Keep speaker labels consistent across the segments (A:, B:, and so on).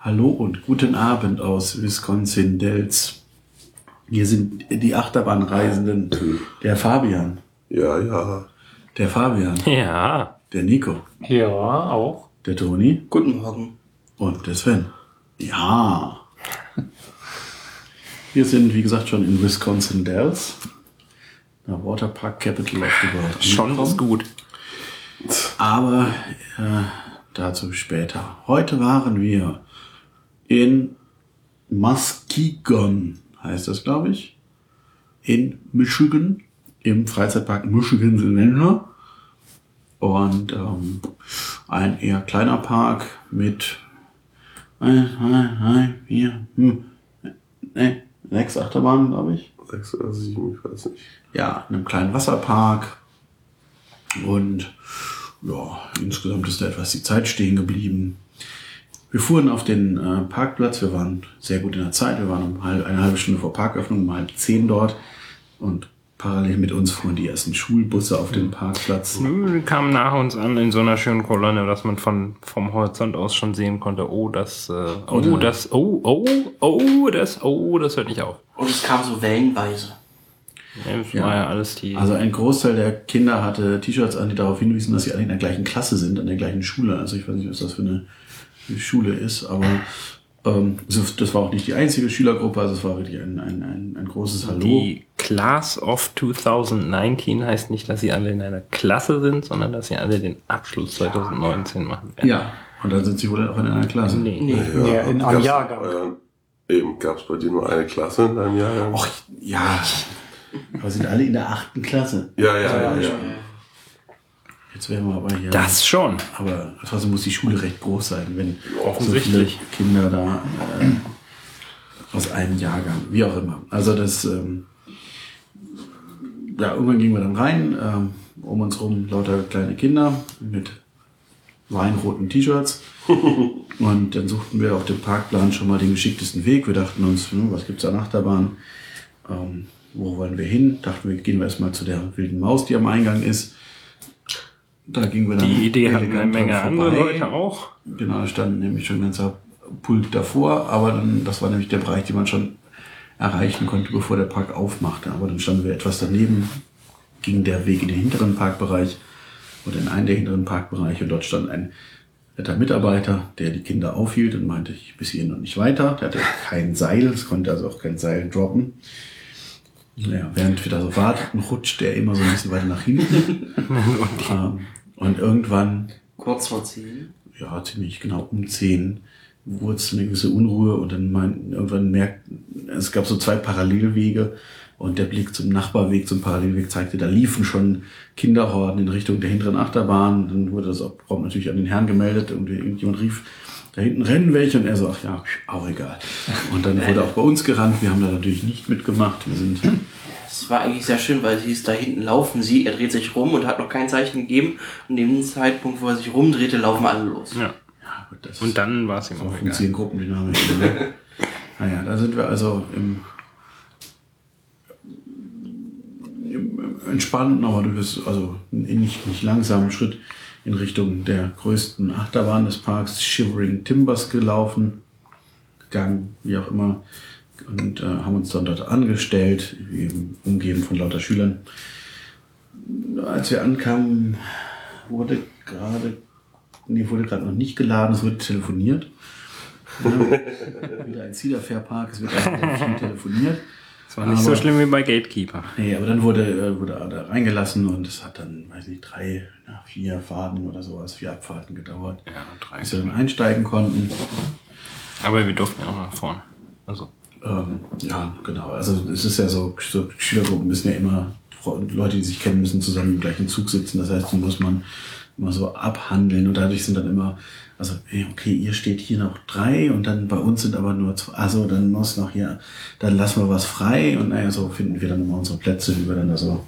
A: Hallo und guten Abend aus Wisconsin Dells. Hier sind die Achterbahnreisenden. Der Fabian,
B: Ja, ja.
A: der Fabian,
C: Ja.
A: der Nico,
C: Ja, auch.
A: der Toni
D: Guten Morgen.
A: und der Sven. Ja. Wir sind, wie gesagt, schon in Wisconsin Dells. Der Waterpark Capital of the World.
C: Schon ist gut.
A: Aber äh, dazu später. Heute waren wir in Muskegon, heißt das, glaube ich, in Michigan, im Freizeitpark Michigan Silvender. Und ähm, ein eher kleiner Park mit ein, zwei, drei, vier, hm, ne, sechs Achterbahnen, glaube ich
B: Sechs oder sieben, ich weiß nicht.
A: ja, in einem kleinen Wasserpark. Und ja, insgesamt ist da etwas die Zeit stehen geblieben. Wir fuhren auf den äh, Parkplatz, wir waren sehr gut in der Zeit, wir waren um halb, eine halbe Stunde vor Parköffnung, um halb zehn dort und parallel mit uns fuhren die ersten Schulbusse auf den Parkplatz.
C: Die kamen nach uns an in so einer schönen Kolonne, dass man von, vom Horizont aus schon sehen konnte, oh, das, äh, oh,
A: Oder-
C: das, oh, oh, oh, das, oh, das hört nicht auf.
D: Und es kam so wellenweise.
C: Ja,
A: Ja.
C: war ja alles die.
A: Also ein Großteil der Kinder hatte T-Shirts an, die darauf hinwiesen, dass sie alle in der gleichen Klasse sind, an der gleichen Schule. Also ich weiß nicht, was das für eine Schule ist, aber ähm, das war auch nicht die einzige Schülergruppe, also es war wirklich ein, ein, ein, ein großes Hallo.
C: die Class of 2019 heißt nicht, dass sie alle in einer Klasse sind, sondern dass sie alle den Abschluss 2019 machen werden.
A: Ja, und dann sind sie wohl auch in einer Klasse.
C: Nee.
D: Nee.
E: Ja, in einem Jahrgang.
B: Äh, eben, gab es bei dir nur eine Klasse in deinem Jahrgang?
A: Och, ja, aber sind alle in der achten Klasse.
B: ja, ja, ja, ja.
A: Jetzt wären wir aber hier.
C: Das schon.
A: Aber trotzdem muss die Schule recht groß sein, wenn
C: Offensichtlich.
A: so viele Kinder da äh, aus einem Jahrgang, wie auch immer. Also das, ähm, ja, irgendwann gingen wir dann rein, ähm, um uns rum lauter kleine Kinder mit weinroten T-Shirts. Und dann suchten wir auf dem Parkplan schon mal den geschicktesten Weg. Wir dachten uns, hm, was gibt's an Achterbahn? Ähm, wo wollen wir hin? Dachten wir, gehen wir erstmal zu der wilden Maus, die am Eingang ist. Da gingen wir dann
C: Die Idee hatten eine Menge andere. Leute auch.
A: Genau, da stand nämlich schon ein ganzer Pult davor, aber dann, das war nämlich der Bereich, den man schon erreichen konnte, bevor der Park aufmachte. Aber dann standen wir etwas daneben, ging der Weg in den hinteren Parkbereich oder in einen der hinteren Parkbereiche und dort stand ein netter Mitarbeiter, der die Kinder aufhielt und meinte, ich bis hierhin noch nicht weiter. Der hatte kein Seil, es konnte also auch kein Seil droppen. Ja, während wir da so warteten, rutscht er immer so ein bisschen weiter nach hinten. Ähm, und irgendwann
D: Kurz vor zehn.
A: ja, ziemlich genau um 10 wurde es eine gewisse Unruhe und dann mein, irgendwann merkt, es gab so zwei Parallelwege und der Blick zum Nachbarweg, zum Parallelweg zeigte, da liefen schon Kinderhorden in Richtung der hinteren Achterbahn. Dann wurde das auch prompt natürlich an den Herrn gemeldet und irgendjemand rief, da hinten rennen welche und er so, ach ja, auch egal. Und dann wurde auch bei uns gerannt. Wir haben da natürlich nicht mitgemacht. Wir sind
D: Es war eigentlich sehr schön, weil es hieß, da hinten laufen sie, er dreht sich rum und hat noch kein Zeichen gegeben. Und in dem Zeitpunkt, wo er sich rumdrehte, laufen alle los.
C: Ja.
A: ja, gut, das
C: Und dann war es ihm auch egal.
A: funktionieren Gruppendynamik. Ne? naja, da sind wir also im, im entspannten, aber du bist also nicht, nicht langsamen Schritt in Richtung der größten Achterbahn des Parks, Shivering Timbers, gelaufen, gegangen, wie auch immer, und äh, haben uns dann dort angestellt, eben umgeben von lauter Schülern. Als wir ankamen, wurde gerade Nee, wurde gerade noch nicht geladen, es wurde telefoniert. Ja, wieder ein Cedar Fair Park, es wird viel telefoniert.
C: Es war nicht so
A: Aber-
C: schlimm wie bei Gatekeeper.
A: Nee, aber dann wurde, äh, wurde er da reingelassen und es hat dann, weiß nicht, drei, vier Fahrten oder sowas, vier Abfahrten gedauert,
C: Ja, drei.
A: bis wir dann einsteigen konnten.
C: Aber wir durften ja auch nach vorne. Also.
A: Ähm, ja, genau. Also es ist ja so, so Schülergruppen müssen ja immer, Leute, die sich kennen, müssen zusammen im gleichen Zug sitzen. Das heißt, die muss man immer so abhandeln und dadurch sind dann immer, also okay, ihr steht hier noch drei und dann bei uns sind aber nur zwei, also dann muss noch hier, dann lassen wir was frei und naja, so finden wir dann immer unsere Plätze, wie wir dann da so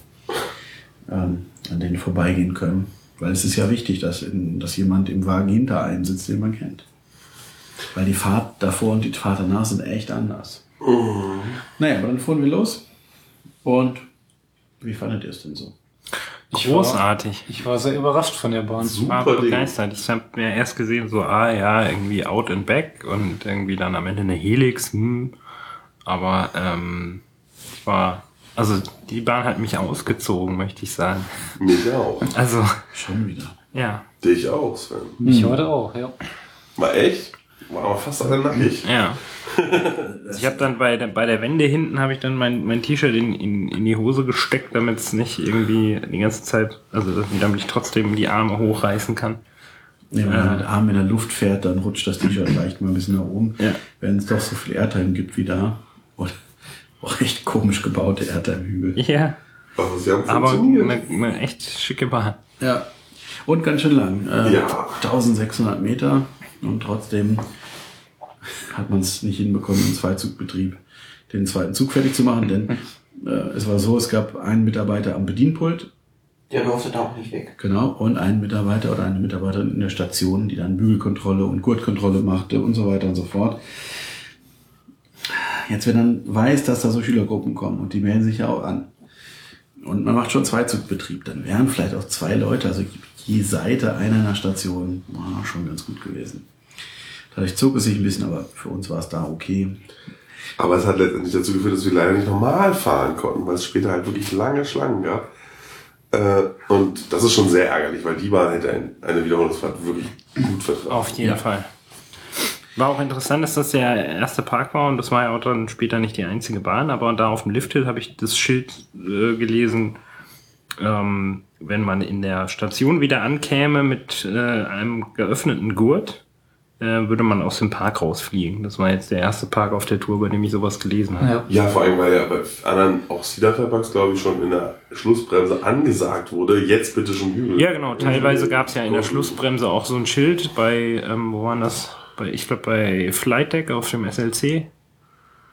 A: ähm, an denen vorbeigehen können. Weil es ist ja wichtig, dass, in, dass jemand im Wagen hinter einem sitzt, den man kennt. Weil die Fahrt davor und die Fahrt danach sind echt anders. Naja, aber dann fuhren wir los. Und wie fandet ihr es denn so?
E: Ich war,
C: großartig.
E: ich war sehr überrascht von der Bahn.
C: Ich war
B: Super Ding.
C: begeistert. Ich habe mir erst gesehen, so, ah ja, irgendwie out and back und irgendwie dann am Ende eine Helix. Hm. Aber ähm, ich war, also die Bahn hat mich ausgezogen, möchte ich sagen.
B: Mich auch.
C: Also,
A: Schon wieder.
C: ja,
B: Dich auch, Sven.
E: Mich heute auch, ja.
B: Mal echt? Aber fast alle nackig.
C: ja. Ich habe dann bei der, bei der Wende hinten habe ich dann mein, mein T-Shirt in, in, in die Hose gesteckt, damit es nicht irgendwie die ganze Zeit, also damit ich trotzdem die Arme hochreißen kann.
A: Nee, wenn man mit Arm in der Luft fährt, dann rutscht das T-Shirt leicht mal ein bisschen nach oben.
C: Ja.
A: Wenn es doch so viel Airtime gibt wie da. Und auch echt komisch gebaute Airtime-Hügel.
C: Ja,
B: Also sie haben
C: aber eine, eine echt schicke Bahn.
A: Ja. Und ganz schön lang. Äh,
B: Ja.
A: 1600 Meter. Und trotzdem hat man es nicht hinbekommen, im Zweizugbetrieb den zweiten Zug fertig zu machen. Denn äh, es war so, es gab einen Mitarbeiter am Bedienpult.
D: Der durfte da auch nicht weg.
A: Genau, und einen Mitarbeiter oder eine Mitarbeiterin in der Station, die dann Bügelkontrolle und Gurtkontrolle machte und so weiter und so fort. Jetzt, wenn man weiß, dass da so Schülergruppen kommen und die melden sich ja auch an und man macht schon Zweizugbetrieb, dann wären vielleicht auch zwei Leute, also je Seite einer Station, war schon ganz gut gewesen. Dadurch zog es sich ein bisschen, aber für uns war es da okay.
B: Aber es hat letztendlich dazu geführt, dass wir leider nicht normal fahren konnten, weil es später halt wirklich lange Schlangen gab. Äh, und das ist schon sehr ärgerlich, weil die Bahn hätte ein, eine Wiederholungsfahrt wirklich gut vertragen.
C: Auf jeden
A: Ja.
C: Fall. War auch interessant, dass das der erste Park war und das war ja auch dann später nicht die einzige Bahn, aber da auf dem Lifthill habe ich das Schild äh, gelesen, ähm, wenn man in der Station wieder ankäme mit äh, einem geöffneten Gurt, würde man aus dem Park rausfliegen. Das war jetzt der erste Park auf der Tour, bei dem ich sowas gelesen habe.
E: ja.
B: Ja, vor allem, weil ja bei anderen, auch Cedar Fairbanks, glaube ich, schon in der Schlussbremse angesagt wurde, jetzt bitte schon Hügel.
C: Ja, genau. Teilweise gab es ja in der Schlussbremse auch so ein Schild bei, ähm, wo waren das? Bei, ich glaube bei Flight Deck auf dem SLC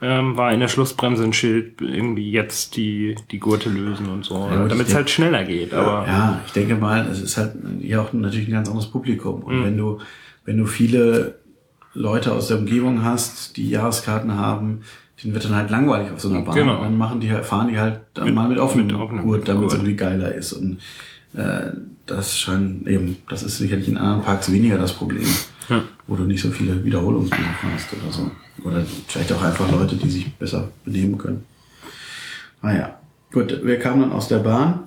C: ähm, war in der Schlussbremse ein Schild, irgendwie jetzt die, die Gurte lösen und so,
A: Ja,
C: damit es halt schneller geht. Aber
A: Ja, ich denke mal, es ist halt ja auch natürlich ein ganz anderes Publikum.
C: Mhm.
A: Und wenn du, wenn du viele Leute aus der Umgebung hast, die Jahreskarten haben, denen wird dann halt langweilig auf so einer Bahn.
C: Genau.
A: Dann machen die, fahren die halt dann
C: Mit-
A: mal mit offenem Gurt, damit es irgendwie geiler ist. Und äh, das scheint eben, das ist sicherlich in anderen Parks weniger das Problem,
C: Ja.
A: wo du nicht so viele Wiederholungsbesucher hast oder so. Oder vielleicht auch einfach Leute, die sich besser benehmen können. Naja, gut, wir kamen dann aus der Bahn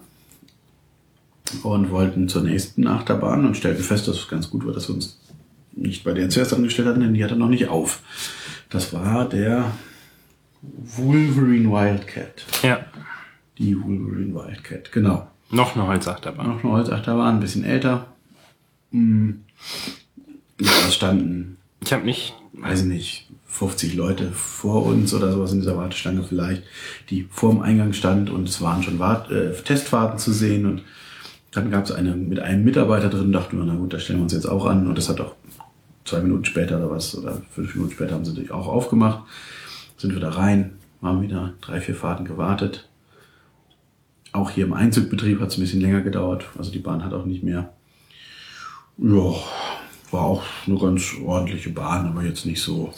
A: und wollten zur nächsten Achterbahn und stellten fest, dass es ganz gut war, dass wir uns nicht bei der zuerst angestellt hatten, denn die hatte noch nicht auf. Das war der Wolverine Wildcat.
C: ja,
A: Die Wolverine Wildcat, genau.
C: noch eine Holzachterbahn.
A: Noch eine Holzachterbahn, ein bisschen älter. Hm. Ja, es standen,
C: Ich habe nicht,
A: weiß nicht, 50 Leute vor uns oder sowas in dieser Warteschlange vielleicht, die vor dem Eingang stand und es waren schon Wart äh, Testfahrten zu sehen und dann gab es eine mit einem Mitarbeiter drin, dachten wir, na gut, da stellen wir uns jetzt auch an und das hat auch zwei Minuten später oder was, oder fünf Minuten später haben sie die auch aufgemacht, sind wir da rein, haben wieder drei, vier Fahrten gewartet. Auch hier im Einzugbetrieb hat es ein bisschen länger gedauert, also die Bahn hat auch nicht mehr. Ja, war auch eine ganz ordentliche Bahn, aber jetzt nicht so,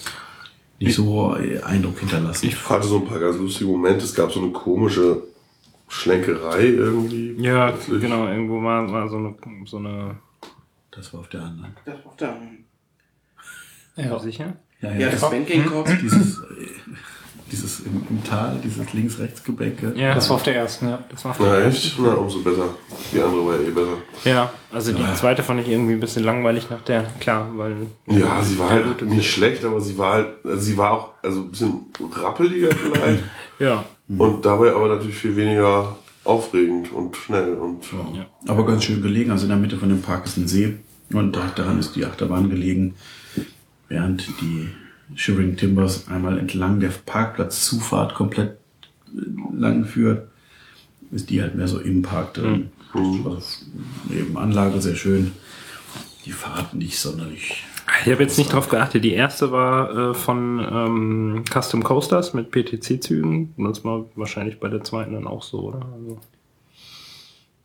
A: nicht so Eindruck hinterlassen.
B: Ich hatte so ein paar ganz lustige Momente. Es gab so eine komische Schlenkerei irgendwie.
C: ja,
B: Plötzlich.
C: genau, irgendwo war, war so eine, so eine,
A: Das war auf der anderen.
D: Das war der,
E: Ja.
C: sicher?
D: ja, das Banking-Korps.
A: Dieses, äh, dieses im, im Tal, dieses Links-Rechts-Gebänke.
C: Ja,
E: Das war auf der ersten, ja.
C: das war
B: Na echt? Na, umso besser. Die andere war eh besser.
C: Ja, also die zweite fand ich irgendwie ein bisschen langweilig nach der, klar, weil
B: Ja, sie war halt nicht schlecht, aber sie war halt, also sie war auch also ein bisschen rappeliger vielleicht.
C: ja,
B: und dabei aber natürlich viel weniger aufregend und schnell und
C: ja.
A: Aber ganz schön gelegen. Also in der Mitte von dem Park ist ein See und daran ist die Achterbahn gelegen. Während die Shivering Timbers einmal entlang der Parkplatzzufahrt komplett äh, lang führt, ist die halt mehr so im Park drin. Also eben Anlage sehr schön. Die Fahrt nicht sonderlich.
C: Ich habe jetzt nicht drauf geachtet. Die erste war äh, von ähm, Custom Coasters mit PTC-Zügen. Und das war wahrscheinlich bei der zweiten dann auch so, oder? Also,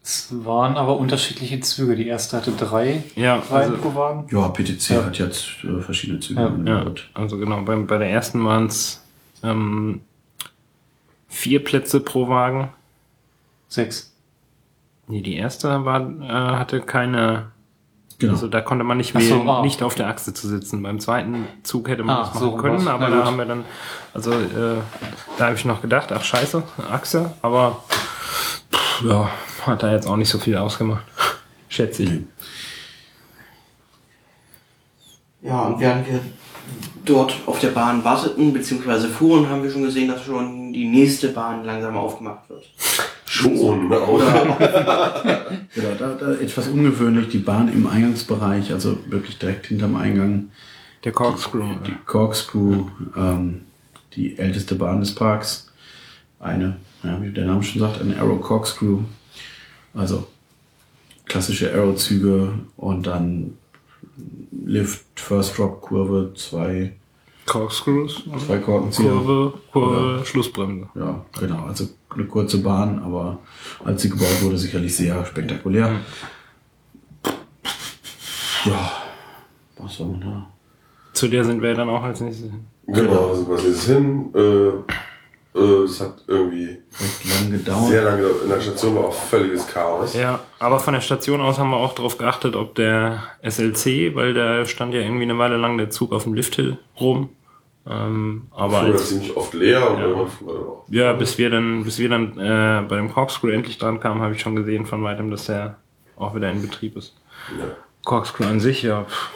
E: Es waren aber unterschiedliche Züge. Die erste hatte drei
C: ja,
E: Reihen
C: also,
E: pro Wagen.
A: Ja, PTC
E: Ja.
A: hat jetzt äh, verschiedene Züge.
E: Ja,
C: ja, also genau. Bei, bei der ersten waren es ähm, vier Plätze pro Wagen.
E: Sechs.
C: Nee, die erste war, äh, hatte keine,
A: Genau.
C: also da konnte man nicht
E: Ach so,
C: wählen,
E: ah.
C: nicht auf der Achse zu sitzen. Beim zweiten Zug hätte man
E: Ah,
C: das machen
E: so
C: können, aber da
E: gut.
C: haben wir dann, also äh, da habe ich noch gedacht, ach scheiße, Achse, aber pff, ja, hat da jetzt auch nicht so viel ausgemacht. Schätze ich.
D: Ja, und während wir dort auf der Bahn warteten, beziehungsweise fuhren, haben wir schon gesehen, dass schon die nächste Bahn langsam aufgemacht wird.
B: Schon, ne? Auch.
A: Genau, da, da etwas ungewöhnlich, die Bahn im Eingangsbereich, also wirklich direkt hinterm Eingang.
C: Der Corkscrew.
A: Die Corkscrew, ähm, die älteste Bahn des Parks. Eine, ja, wie der Name schon sagt, eine Aero Corkscrew. Also klassische Aero-Züge und dann Lift, First Drop, Kurve, zwei,
C: Corkscrews.
A: zwei Korkenzieher.
C: Kurve, Kurve, Schlussbremse.
A: Ja, genau. Also eine kurze Bahn, aber als sie gebaut wurde, sicherlich sehr spektakulär. Ja, was soll man da?
C: Zu der sind wir dann auch als nächstes hin.
B: Genau, also was ist hin? Äh, äh, es hat irgendwie
A: lang gedauert.
B: sehr lange gedauert. In der Station war auch völliges Chaos.
C: Ja, aber von der Station aus haben wir auch darauf geachtet, ob der SLC, weil da stand ja irgendwie eine Weile lang der Zug auf dem Lifthill rum. Ähm, aber
B: Fuhr das
C: als,
B: ziemlich oft leer und
C: Ja.
B: irgendwann fuhr er dann auch.
C: ja, bis wir dann, bis wir dann äh, bei dem Corkscrew endlich dran kamen, habe ich schon gesehen von weitem, dass der auch wieder in Betrieb ist.
B: Ja.
C: Corkscrew an sich, ja. pff.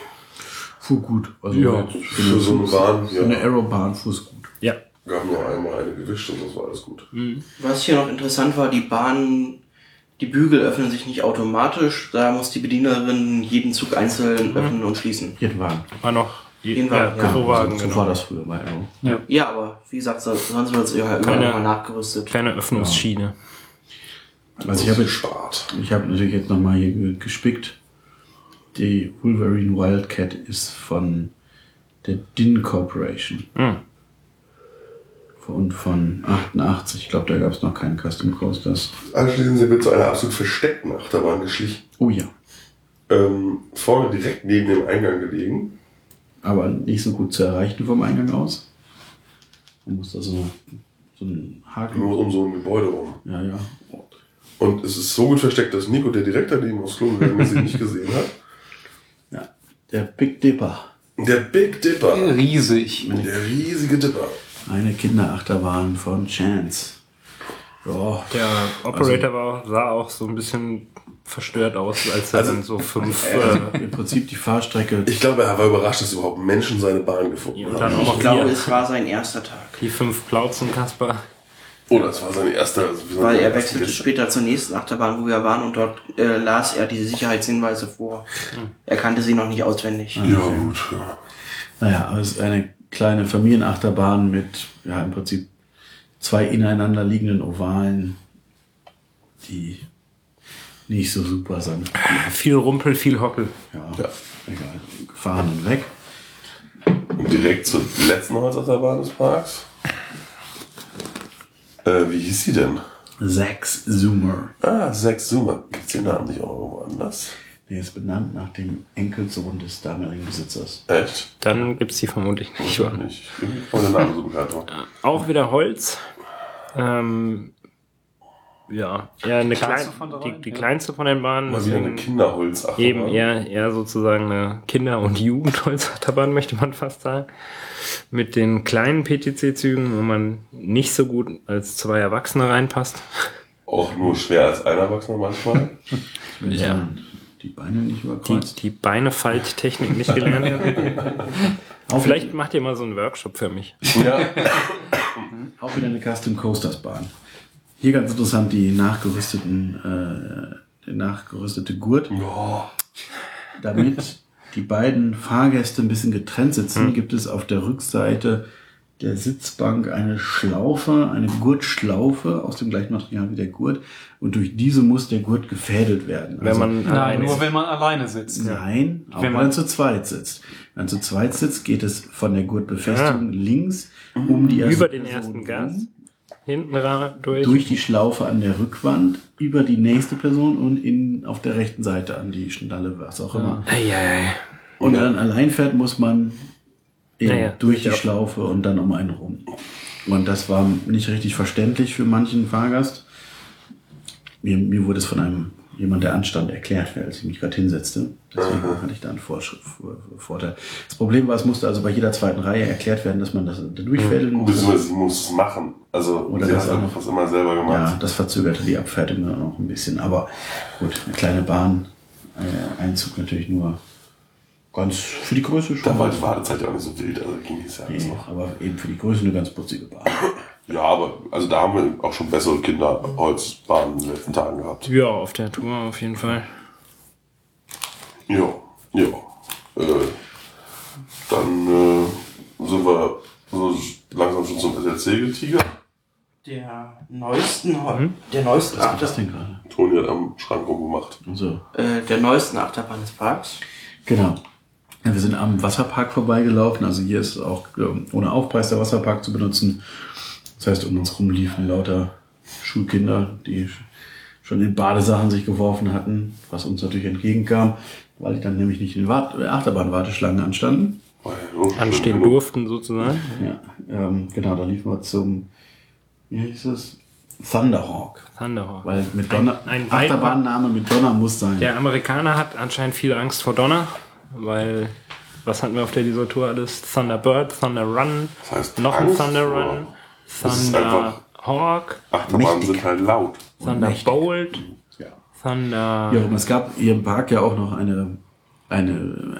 A: Fuhr gut. Also
C: Ja,
A: jetzt
B: Für so eine Bahn,
A: für eine
B: ja,
A: Aerobahn fuhr es gut.
C: Ja.
B: gab nur einmal eine gewischt und das war alles gut.
D: Was hier noch interessant war, die Bahn, die Bügel öffnen sich nicht automatisch, da muss die Bedienerin jeden Zug einzeln öffnen und schließen.
A: Jeden Wagen.
C: War noch je,
D: Den
C: ja,
D: Wagen, ja.
C: Wagen,
A: so, so
C: genau.
A: war das früher bei Aero.
D: Ja, aber wie gesagt, so- sonst wird es ja überall
C: Keine-
D: nochmal nachgerüstet.
C: Kleine Öffnungsschiene.
A: Also ich habe jetzt,
B: Spart.
A: ich habe natürlich jetzt nochmal hier ge- gespickt. Die Wolverine Wildcat ist von der DIN Corporation.
C: Hm.
A: Und von 88. Ich glaube, da gab es noch keinen Custom Coasters.
B: Anschließend sind wir zu einer absolut versteckten Achterbahn geschlichen.
A: Oh ja.
B: Ähm, vorne direkt neben dem Eingang gelegen.
A: Aber nicht so gut zu erreichen vom Eingang aus. Man muss da so, so einen Haken.
B: Nur um so ein Gebäude rum.
A: Ja, ja.
B: Und es ist so gut versteckt, dass Nico, der direkt daneben aufs Klo gegangen ist, sie nicht gesehen hat.
A: ja. Der Big Dipper.
B: Der Big Dipper.
E: Riesig.
B: Der riesige Dipper.
A: Eine Kinderachterbahn von Chance. Ja,
C: Der Operator war, sah auch so ein bisschen verstört aus, als er
B: Also-
C: dann so fünf äh,
A: im Prinzip die Fahrstrecke.
B: Ich glaube, er war überrascht, dass überhaupt Menschen seine Bahn gefunden
C: und
B: haben.
C: dann auch
D: Ich glaube, es war sein erster Tag.
C: die fünf Plauzen, Kasper.
B: Oder es war sein erster. Also
D: Weil er wechselte
B: jetzt-
D: später zur nächsten Achterbahn, wo wir waren, und dort äh, las er diese Sicherheitshinweise vor. Er kannte sie noch nicht auswendig.
B: Ja, gut. Ja.
A: Naja, aber es ist eine kleine Familienachterbahn mit, ja, im Prinzip zwei ineinander liegenden Ovalen, die nicht so super sind.
C: Viel Rumpel, viel Hockel.
A: Ja,
B: Ja.
A: egal. Gefahren und weg.
B: Und direkt zur letzten Holzachterbahn des Parks. Äh, wie hieß sie denn?
A: Sechs Zoomer.
B: Ah, Zack Zoomer. Gibt's den Namen nicht auch irgendwo anders?
A: Der ist benannt nach dem Enkelsohn des damaligen Besitzers.
B: Echt?
C: Dann gibt's die vermutlich nicht.
B: Ich
C: Wa?
B: nicht. Kommt der Name so bekannt.
C: Auch wieder Holz. Ähm, ja, eher eine
E: Kleinste
C: klein,
E: von
C: die, die
E: ja.
C: kleinste von den Bahnen.
B: Mal wieder eine Kinderholzachterbahn.
C: Eben eher, eher sozusagen eine Kinder- und Jugendholzachterbahn, möchte man fast sagen. Mit den kleinen PTC-Zügen, wo man nicht so gut als zwei Erwachsene reinpasst.
B: Auch nur schwer als ein Erwachsener manchmal.
C: Ja.
A: Die Beine nicht
C: Die,
A: überkreuzt.
C: die Beinefalttechnik nicht gelernt. Vielleicht macht ihr mal so einen Workshop für mich.
B: ja.
A: Auch wieder eine Custom Coasters Bahn. Hier ganz interessant die nachgerüsteten, äh, der nachgerüstete Gurt.
B: Oh,
A: Damit die beiden Fahrgäste ein bisschen getrennt sitzen, gibt es auf der Rückseite der Sitzbank eine Schlaufe, eine Gurtschlaufe aus dem gleichen Material wie der Gurt. Und durch diese muss der Gurt gefädelt werden.
C: Wenn
A: Also-
C: man
E: Nein,
C: alleine
E: nur wenn man alleine sitzt.
A: Nein, auch wenn
E: Wenn
A: man,
E: man-
A: zu zweit sitzt. Wenn man zu zweit sitzt, geht es von der Gurtbefestigung links um die erste
C: über den ersten Gas,
A: rum,
C: hinten ra- durch.
A: durch die Schlaufe an der Rückwand, über die nächste Person und in, auf der rechten Seite an die Schnalle, was auch immer.
C: Eieiei.
A: Und wenn man allein fährt, muss man eben
C: Naja,
A: durch die
C: ja.
A: Schlaufe und dann um einen rum. Und das war nicht richtig verständlich für manchen Fahrgast. Mir, mir wurde es von einem jemand der Anstand erklärt als ich mich gerade hinsetzte. Deswegen hatte ich da einen Vorschrift, Vor- Vorteil. Das Problem war, es musste also bei jeder zweiten Reihe erklärt werden, dass man das da durchfädeln muss.
B: Beziehungsweise sie muss es machen. Also
A: Oder
B: sie
A: das
B: hat
A: noch.
B: fast immer selber
A: Ja,
B: gemacht.
A: das verzögerte die Abfertigung dann auch ein bisschen. Aber gut, eine kleine Bahn, äh, Einzug natürlich nur ganz für die Größe schon.
B: Da war die Wartezeit ja auch nicht so wild, also ging es ja alles
A: Nee,
B: noch.
A: aber eben für die Größe eine ganz putzige Bahn.
B: Ja, aber also da haben wir auch schon bessere Kinderholzbahnen in den letzten Tagen gehabt.
C: Ja, auf der Tour auf jeden Fall.
B: Ja, ja. Äh, dann äh, sind wir so langsam schon zum SLC getigert.
D: Der neuesten, der neuesten
A: Was ist
D: Achterbahn,
A: das denn gerade?
B: Toni hat am Schrank rumgemacht.
A: So.
D: äh, der neuesten Achterbahn des Parks.
A: Genau. Ja, wir sind am Wasserpark vorbeigelaufen. Also hier ist auch ähm, ohne Aufpreis der Wasserpark zu benutzen. Das heißt, um uns rum liefen lauter Schulkinder, die sch- schon in Badesachen sich geworfen hatten, was uns natürlich entgegenkam, weil die dann nämlich nicht in Wart Achterbahnwarteschlangen anstanden.
B: Schön
C: Anstehen durften sozusagen.
A: Ja, ähm, genau, da liefen wir zum, wie hieß es? Thunderhawk.
C: Thunderhawk.
A: Weil mit Donner,
C: Ein- ein
A: Achterbahnname mit Donner muss sein.
C: Der Amerikaner hat anscheinend viel Angst vor Donner, weil was hatten wir auf der dieser Tour alles? Thunderbird, Thunder Run,
B: Das heißt,
C: noch ein
B: Angst
C: Thunder
B: vor-
C: Run, Thunder Hawk,
B: Achterbahnen
A: Mächtig.
B: sind halt laut.
C: Thunder
A: mächtig.
C: Bolt,
A: Ja.
C: Thunder.
A: Ja, und es gab hier im Park ja auch noch eine, eine,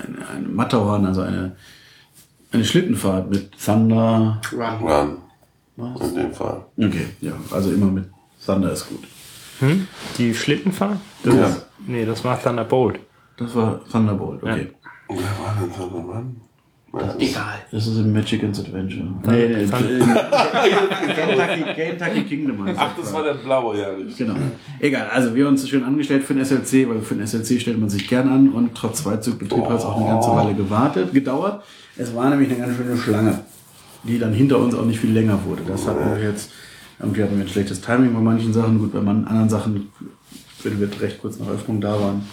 A: eine, eine Matterhorn, also eine, eine Schlittenfahrt mit Thunder.
D: Run.
B: Run.
A: Was?
B: In dem Fall.
A: Okay, ja, also immer mit Thunder ist gut.
C: Hm? Die Schlittenfahrt? Das
B: Ja.
C: ist, nee, das war Thunderbolt.
A: Das war Thunderbolt, okay.
B: Wer war denn Run? Ja, das ist-
D: Egal.
A: Das ist im Magic's Adventure. Nee, nee, Kentucky, Kentucky Kingdom
B: Ach, das war der blaue, ja. richtig.
A: Genau. Egal, also wir haben uns schön angestellt für den SLC, weil für den SLC stellt man sich gern an und trotz Zweizugbetrieb hat es auch eine ganze Weile gewartet, gedauert. Es war nämlich eine ganz schöne Schlange, die dann hinter uns auch nicht viel länger wurde. Das hatten wir jetzt, irgendwie hatten wir ein schlechtes Timing bei manchen Sachen, gut, bei anderen Sachen, wenn wir recht kurz nach Öffnung da waren.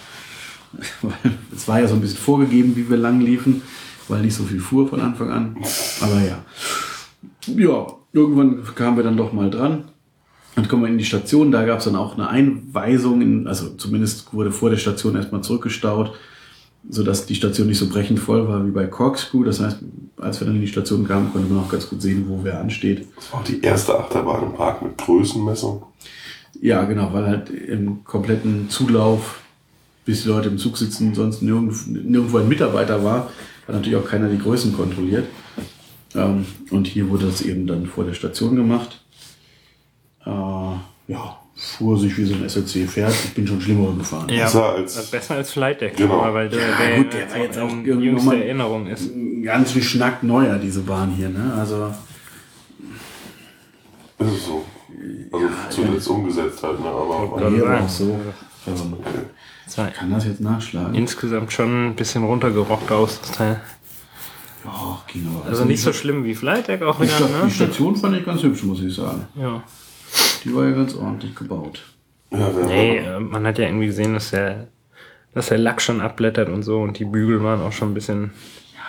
A: Es war ja so ein bisschen vorgegeben, wie wir lang liefen, weil nicht so viel fuhr von Anfang an. Aber ja. Ja, irgendwann kamen wir dann doch mal dran. Dann kommen wir in die Station, da gab es dann auch eine Einweisung, in, also zumindest wurde vor der Station erstmal zurückgestaut, sodass die Station nicht so brechend voll war wie bei Corkscrew. Das heißt, als wir dann in die Station kamen, konnte man auch ganz gut sehen, wo wer ansteht.
B: Das war auch die erste Achterbahn im Park mit Größenmessung.
A: Ja, genau, weil halt im kompletten Zulauf, bis die Leute im Zug sitzen, sonst nirgend, nirgendwo ein Mitarbeiter war, hat natürlich auch keiner die Größen kontrolliert. Ähm, und hier wurde das eben dann vor der Station gemacht. Äh, ja, fuhr sich wie so ein SLC fährt. Ich bin schon schlimmer gefahren.
C: Ja,
B: Besser als-
C: besser als Flight Deck,
B: Genau.
C: weil der,
A: Ja,
C: der
A: gut, der
C: jetzt
A: war jetzt auch
C: in
A: irgendwie nochmal-
C: Erinnerung ist.
A: Ganz wie Schnack neuer, diese Bahn hier, ne? Also,
B: Ist es so. Also zuletzt umgesetzt halt, ne? Aber
C: sagen.
A: auch so. Ähm,
C: Das war
A: kann das jetzt nachschlagen?
C: insgesamt schon ein bisschen runtergerockt aus, das Teil.
A: Ja, ging aber.
C: Also nicht so schlimm wie Flight Deck auch
A: die,
C: wieder,
A: Sta die
C: ne?
A: Station fand ich ganz hübsch, muss ich sagen.
C: Ja.
A: Die war ja ganz ordentlich gebaut.
B: ja,
C: Nee, äh, man hat ja irgendwie gesehen, dass der, dass der Lack schon abblättert und so und die Bügel waren auch schon ein bisschen.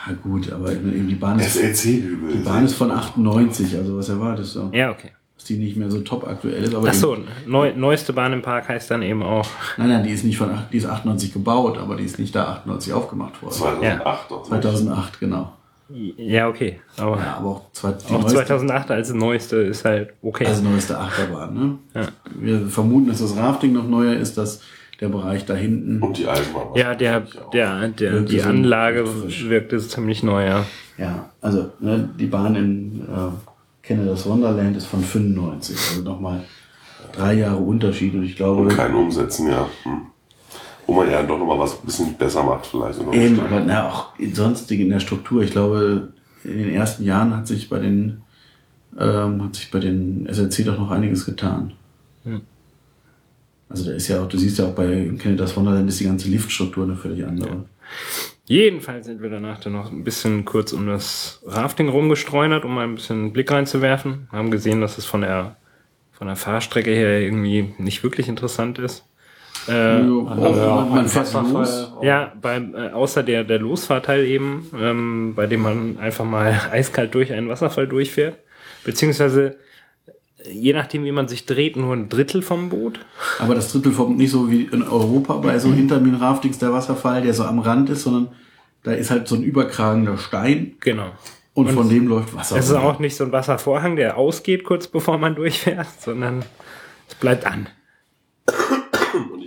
A: Ja, gut, aber eben die Bahn ist,
B: SLC-Hügel.
A: die Bahn ist von 98, also was erwartest du?
C: Ja, okay.
A: Dass die nicht mehr so top aktuell ist. Aber
C: Ach so,
A: eben,
C: neu, neueste Bahn im Park heißt dann eben auch.
A: nein, nein, die ist nicht von, die ist 98 gebaut, aber die ist nicht da 98 aufgemacht worden.
B: 2008 doch.
A: 2008, genau.
C: Ja, okay. Aber
A: Ja, aber auch, zwei, die
C: auch
A: neueste-
C: 2008 als neueste ist halt okay.
A: Also neueste Achterbahn, ne?
C: Ja.
A: Wir vermuten, dass das Rafting noch neuer ist, dass der Bereich da hinten.
B: Und die Eisenbahn.
C: ja, der, der, der, die
A: so
C: Anlage wirkte ziemlich neu, ja.
A: Ja, also ne, die Bahn in äh, Canada's Wonderland ist von 95, also nochmal drei Jahre Unterschied und ich glaube,
B: Und kein Umsetzen, ja. Hm. Wo man ja doch nochmal was ein bisschen besser macht vielleicht. Oder
A: eben, aber na, auch in sonstigen in der Struktur, ich glaube, in den ersten Jahren hat sich bei den ähm, hat sich bei den SLC doch noch einiges getan.
C: Hm.
A: Also da ist ja auch, du siehst ja auch bei Canada's Wonderland ist die ganze Liftstruktur eine völlig andere.
C: Jedenfalls sind wir danach dann noch ein bisschen kurz um das Rafting rumgestreunert, um mal ein bisschen einen Blick reinzuwerfen. Haben gesehen, dass es von der, von der Fahrstrecke her irgendwie nicht wirklich interessant ist. Äh,
A: Also, man, man fährt los.
C: Ja, beim, äh, außer der, der Losfahrteil eben, ähm, bei dem man einfach mal eiskalt durch einen Wasserfall durchfährt. Beziehungsweise je nachdem, wie man sich dreht, nur ein Drittel vom Boot.
A: Aber das Drittel vom, nicht so wie in Europa bei so Hintermin-Raftings der Wasserfall, der so am Rand ist, sondern da ist halt so ein überkragender Stein
C: Genau.
A: und, von dem läuft Wasser.
C: Es ist auch nicht so ein Wasservorhang, der ausgeht kurz bevor man durchfährt, sondern es bleibt an.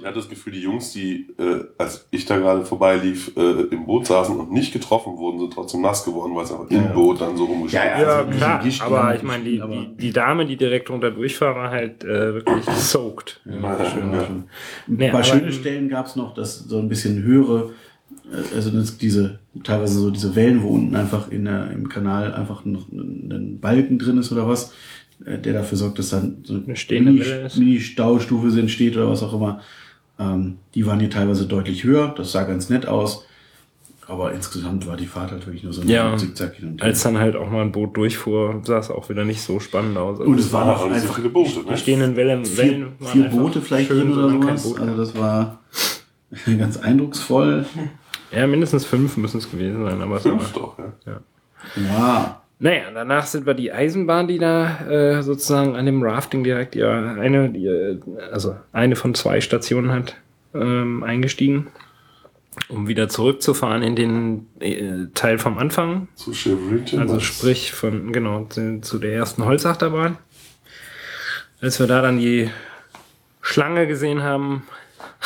B: Ich hatte das Gefühl, die Jungs, die, äh, als ich da gerade vorbeilief, äh, im Boot saßen und nicht getroffen wurden, sind trotzdem nass geworden, weil es einfach im Boot dann so rumgeschickt
A: Ja, ja.
C: Ja,
A: Also nicht
C: klar,
A: gewischt,
C: aber
A: ja,
C: ich meine, die, die, die Dame, die direkt drunter durchfahrt, war halt äh, wirklich soaked.
A: Ja, schön,
B: Ja.
A: schön.
C: Nee,
A: Ein paar
C: aber
A: schöne
C: in-
A: Stellen gab es noch, dass so ein bisschen höhere, äh, also diese, teilweise so diese Wellen, wo unten einfach in der, im Kanal einfach noch ein, ein Balken drin ist oder was, äh, der dafür sorgt, dass dann so
C: Eine stehende
A: Mini-. Mini-Staustufe entsteht oder was auch immer. Ähm, die waren hier teilweise deutlich höher, das sah ganz nett aus. Aber insgesamt war die Fahrt halt wirklich nur so ein
C: Ja,
A: Zickzack hin und her.
C: Als dann halt auch mal ein Boot durchfuhr, sah es auch wieder nicht so spannend aus. Also
A: Und es waren auch einfach
B: viele Boote,
C: die
B: ne?
C: stehenden Wellen,
A: vier,
C: Wellen waren
A: vier Boote vielleicht
C: schön,
A: oder sowas.
C: Boot
A: Also das war ganz eindrucksvoll.
C: Ja, mindestens fünf müssen es gewesen sein, aber es war,
B: Fünf doch, ja.
A: Ja,
C: Naja, danach sind wir die Eisenbahn, die da äh, sozusagen an dem Rafting direkt ja eine, die, äh, also eine von zwei Stationen hat, ähm, eingestiegen, um wieder zurückzufahren in den äh, Teil vom Anfang.
B: Zu Timbers.
C: Also sprich von, genau, zu, zu der ersten Holzachterbahn. Als wir da dann die Schlange gesehen haben,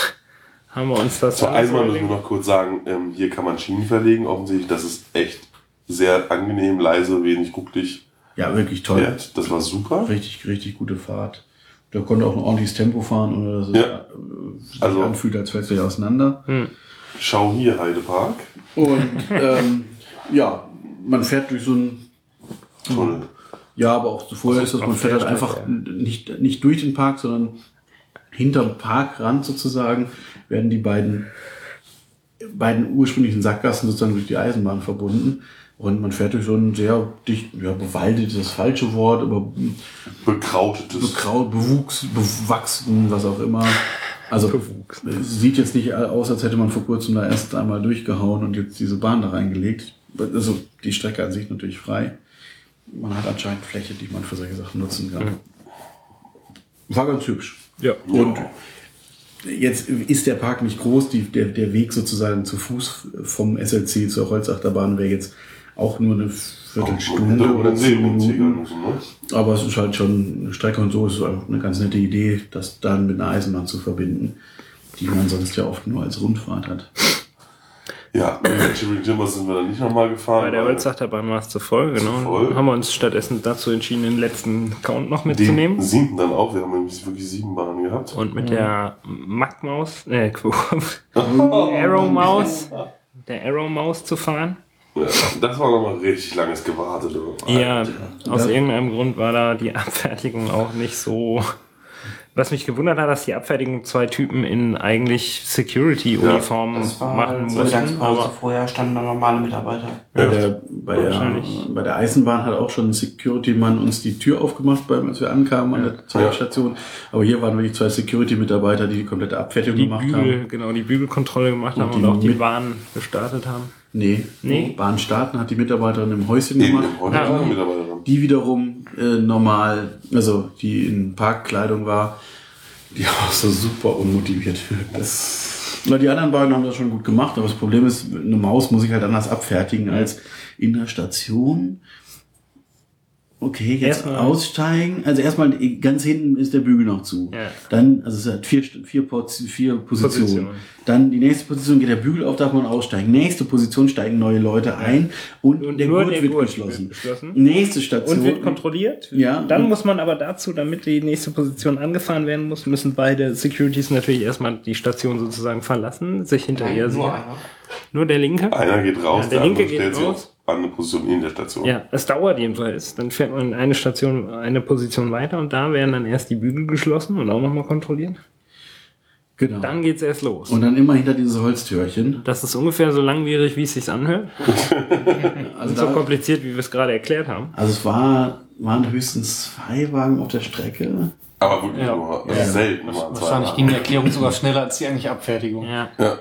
C: haben wir uns das
B: Zur Eisenbahn müssen wir noch kurz sagen, ähm, hier kann man Schienen verlegen, offensichtlich. Das ist echt sehr angenehm, leise, wenig rucklig.
A: ja, wirklich toll.
B: fährt. Das war super.
A: Richtig, richtig gute Fahrt. Da konnte auch ein ordentliches Tempo fahren, ohne dass es
B: Ja.
A: sich
B: Also-
A: anfühlt, als fällst du ja auseinander.
B: Schau hier, Heidepark.
A: Und ähm, ja, man fährt durch so ein
B: Tunnel.
A: Ja, aber auch vorher ist das, man fährt halt einfach nicht, nicht durch den Park, sondern hinterm Parkrand sozusagen werden die beiden, beiden ursprünglichen Sackgassen sozusagen durch die Eisenbahn verbunden. Und man fährt durch so ein sehr dicht, ja, bewaldetes, das falsche Wort, aber
B: Bekrautetes.
A: bekraut, bewuchs, bewachsen, was auch immer. Also es sieht jetzt nicht aus, als hätte man vor kurzem da erst einmal durchgehauen und jetzt diese Bahn da reingelegt. Also die Strecke an sich natürlich frei. Man hat anscheinend Fläche, die man für solche Sachen nutzen kann. War ganz hübsch.
C: Ja.
A: Und jetzt ist der Park nicht groß, die, der, der Weg sozusagen zu Fuß vom SLC zur Holzachterbahn wäre jetzt auch nur eine Viertelstunde oder zehn Minuten.
B: ne?
A: Aber es ist halt schon eine Strecke und so ist es einfach eine ganz nette Idee, das dann mit einer Eisenbahn zu verbinden, die man sonst ja oft nur als Rundfahrt hat.
B: Ja, Chivalry Timbers sind wir dann nicht nochmal gefahren.
C: Bei der Holzachterbahn war es zu voll, genau.
B: voll.
C: Haben wir uns stattdessen dazu entschieden, den letzten Count noch
B: Den
C: mitzunehmen.
B: siebten dann auch. Wir haben nämlich wirklich sieben Bahnen gehabt.
C: Und mit der Mac-Maus, äh, Arrow-Maus, der Arrow-Maus zu fahren.
B: Ja, das war nochmal richtig langes Gewartet.
C: Ja, aus
A: Ja.
C: irgendeinem Grund war da die Abfertigung auch nicht so. Was mich gewundert hat, dass die Abfertigung zwei Typen in eigentlich Security-Uniformen
D: war
C: machen
D: halt zur
C: mussten. Aber
D: Vorher standen da normale Mitarbeiter.
A: Bei, der, bei, der, bei der Eisenbahn hat auch schon ein Security-Mann uns die Tür aufgemacht, beim, als wir ankamen an der Zeitstation. Aber hier waren wirklich zwei Security-Mitarbeiter, die die komplette Abfertigung
C: die
A: gemacht
C: Bügel,
A: haben.
C: genau, die Bügelkontrolle gemacht
A: Und
C: haben und
A: die
C: auch die Bahn gestartet haben.
A: Nee,
C: Nee.
A: Bahn starten hat die Mitarbeiterin im Häuschen
B: Eben
A: gemacht.
B: heute
C: Ja.
B: Mitarbeiterin.
A: Die wiederum äh, normal, also die in Parkkleidung war, die auch so super unmotiviert wirkte. Na, die anderen beiden haben das schon gut gemacht, aber das Problem ist, eine Maus muss ich halt anders abfertigen als in der Station. Okay, jetzt
C: Erstmal-
A: aussteigen. Also erstmal ganz hinten ist der Bügel noch zu.
C: Ja.
A: Dann, also es hat vier, vier, Posi- vier Positionen.
C: Positionen.
A: Dann die nächste Position geht der Bügel auf, darf man aussteigen. Nächste Position steigen neue Leute ein und,
C: Und
A: der
C: nur
A: Gurt
C: der
A: wird
C: Gurt
A: geschlossen.
C: geschlossen.
A: Nächste Station.
C: Und wird kontrolliert.
A: Ja.
C: Dann muss man aber dazu, damit die nächste Position angefahren werden muss, müssen beide Securities natürlich erstmal die Station sozusagen verlassen, sich hinter ihr sehen.
D: nur einer.
C: Nur der linke.
B: Einer geht raus,
C: Ja, der
B: der,
C: linke geht raus.
B: Eine Position in der Station.
C: Ja, es dauert jedenfalls. Dann fährt man eine Station, eine Position weiter und da werden dann erst die Bügel geschlossen und auch nochmal kontrolliert.
A: Genau.
C: Dann geht's erst los.
A: und dann immer hinter dieses Holztürchen.
C: das ist ungefähr so langwierig, wie es sich anhört.
A: Also,
C: Und so
A: da,
C: kompliziert, wie wir es gerade erklärt haben.
A: also es war, waren höchstens zwei Wagen auf der Strecke.
B: Aber wirklich
C: Ja.
B: nur
A: Ja.
B: selten. zwei
E: Wahrscheinlich ging die Erklärung sogar schneller als die eigentliche Abfertigung.
C: Ja.
B: Ja,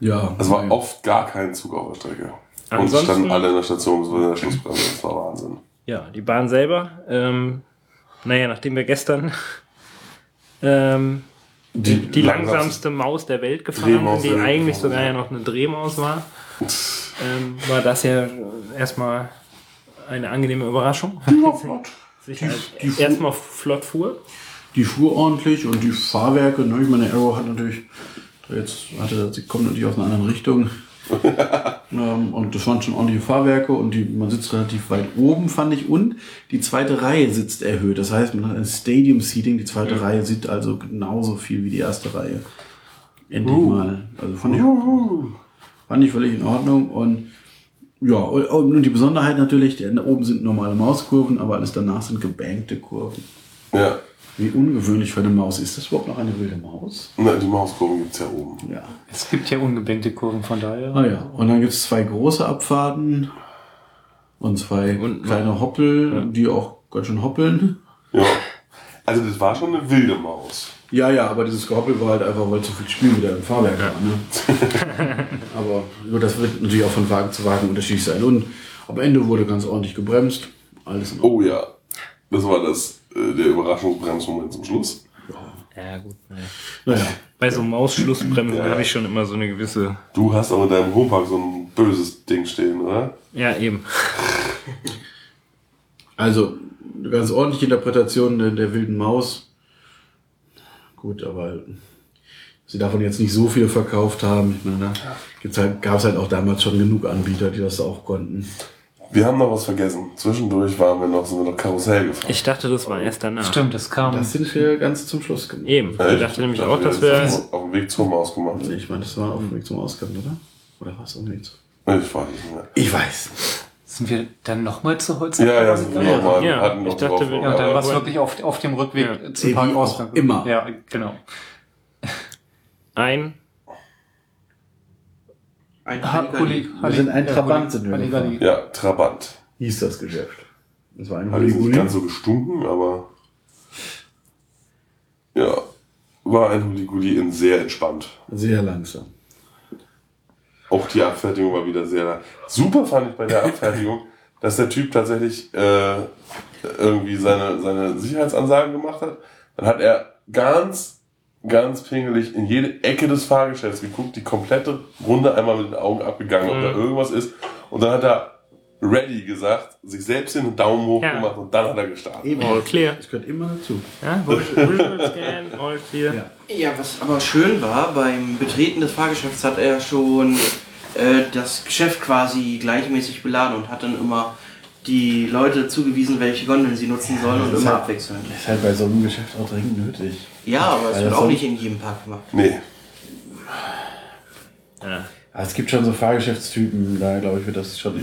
A: Ja.
B: es war oft gar kein Zug auf der Strecke. Und
C: Ansonsten-
B: standen alle in der Station, bis in der Schlussbremse. Das war Wahnsinn.
C: Ja, die Bahn selber, ähm, naja, nachdem wir gestern ähm, die, die langsamste Maus der Welt gefahren
B: Drehmaus
C: sind, die eigentlich sogar
B: ja.
C: noch eine Drehmaus war, ähm, war das ja erstmal eine angenehme Überraschung. Sich halt erstmal flott fuhr.
A: Die fuhr ordentlich und die Fahrwerke, ne, ich meine, Arrow hat natürlich, jetzt hatte, sie kommt natürlich aus einer anderen Richtung. ähm, und das waren schon ordentliche Fahrwerke und die, man sitzt relativ weit oben, fand ich. Und die zweite Reihe sitzt erhöht. Das heißt, man hat ein Stadium Seating. Die zweite Reihe sieht also genauso viel wie die erste Reihe. Endlich mal. Also fand ich, fand ich völlig in Ordnung. Und ja, und, die Besonderheit natürlich, da oben sind normale Mauskurven, aber alles danach sind gebankte Kurven.
B: Ja.
A: Wie ungewöhnlich für eine Maus. Ist das überhaupt noch eine wilde Maus?
B: Na, die Mauskurven gibt's ja oben.
A: Ja.
E: Es gibt ja ungebänkte Kurven, von daher.
A: Ah ja. Und dann gibt's zwei große Abfahrten und zwei
C: Und-
A: kleine Hoppel, die auch ganz schön hoppeln.
B: Ja. Also das war schon eine wilde Maus.
A: Ja, ja, aber dieses Gehoppel war halt einfach, weil zu viel Spiel wieder im Fahrwerk war. Ne? aber nur das wird natürlich auch von Wagen zu Wagen unterschiedlich sein. Und am Ende wurde ganz ordentlich gebremst. Alles in Ordnung.
B: Oh ja. Das war das, äh, der Überraschungsbremsmoment zum Schluss.
C: Ja, gut. Ne.
A: Naja,
C: Bei so Mausschlussbremsen
B: Ja.
C: habe ich schon immer so eine gewisse.
B: Du hast auch in deinem Homepark so ein böses Ding stehen, oder?
C: Ja, eben.
A: also eine ganz ordentliche Interpretation der, der wilden Maus. Gut, aber sie davon jetzt nicht so viele verkauft haben. Ich meine, da gibt's halt, gab es halt auch damals schon genug Anbieter, die das auch konnten.
B: Wir haben noch was vergessen. Zwischendurch waren wir noch, sind wir noch Karussell gefahren.
C: Ich dachte, das war erst danach.
E: Stimmt, das kam.
A: Das sind wir ganz zum Schluss gemacht.
C: Eben.
B: Ja,
C: Ich dachte nämlich auch, dass wir.
B: das auf dem Weg zur Maus gemacht.
A: Nee, ich meine, das war auf dem Weg zum Ausgang, oder? Oder was auf dem Weg zum
B: Ich weiß nicht mehr.
A: Ich weiß.
E: Sind wir dann nochmal zu Holz?
B: Ja, ja, sind wir
C: Ja,
B: nochmal.
C: ja,
B: hatten noch
C: ich dachte,
B: drauf.
C: wir-
E: Ja, und dann war es wirklich auf, auf dem Rückweg
C: Ja.
E: zum
A: Wie
E: Parkausgang.
A: auch immer.
E: Ja, genau.
C: ein
D: Ein
E: Ha, Huli,
A: Wir sind ein
E: ja,
A: Trabant sind wir
E: Halligalli.
B: Ja, Trabant.
A: Hieß das Geschäft. Das war ein
B: Hat jetzt nicht ganz so gestunken, aber ja, war ein Huliguli in sehr entspannt.
A: Sehr langsam.
B: Auch die Abfertigung war wieder sehr super fand ich bei der Abfertigung, dass der Typ tatsächlich äh, irgendwie seine seine Sicherheitsansagen gemacht hat. Dann hat er ganz ganz pingelig in jede Ecke des Fahrgeschäfts geguckt, die komplette Runde einmal mit den Augen abgegangen, ob da irgendwas ist. Und dann hat er ready gesagt, sich selbst den Daumen hoch
C: Ja.
B: gemacht und dann hat er gestartet.
A: Eben.
C: All clear.
A: Das gehört immer dazu.
C: Ja, Visual Scan, all clear.
A: Ja.
D: Ja, was aber schön war, beim Betreten des Fahrgeschäfts hat er schon äh, das Geschäft quasi gleichmäßig beladen und hat dann immer die Leute zugewiesen, welche Gondeln sie nutzen sollen und
A: das ist
D: immer
A: halt-
D: abwechselnd.
A: Das ist halt bei so einem Geschäft auch dringend nötig.
D: Ja, aber es wird auch nicht in jedem Park gemacht.
B: Nee,
C: Ja.
A: Aber es gibt schon so Fahrgeschäftstypen, da glaube ich, wird das schon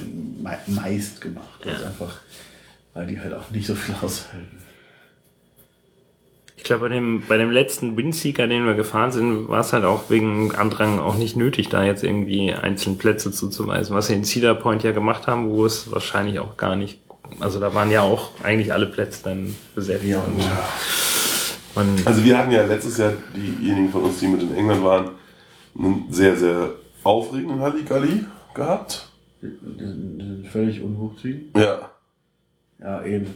A: me meist gemacht. Also einfach, weil die halt auch nicht so viel aushalten.
C: Ich glaube, bei dem, bei dem letzten Windseeker, den wir gefahren sind, war es halt auch wegen Andrang auch nicht nötig, da jetzt irgendwie einzelne Plätze zuzuweisen. Was sie in Cedar Point ja gemacht haben, wo es wahrscheinlich auch gar nicht, also da waren ja auch eigentlich alle Plätze dann besetzt.
A: Ja,
C: und
A: und
C: man,
B: Also wir hatten ja letztes Jahr, diejenigen von uns, die mit in England waren, einen sehr, sehr aufregenden Halligalli gehabt.
A: die sind völlig unhochziehen.
B: Ja.
A: Ja, eben.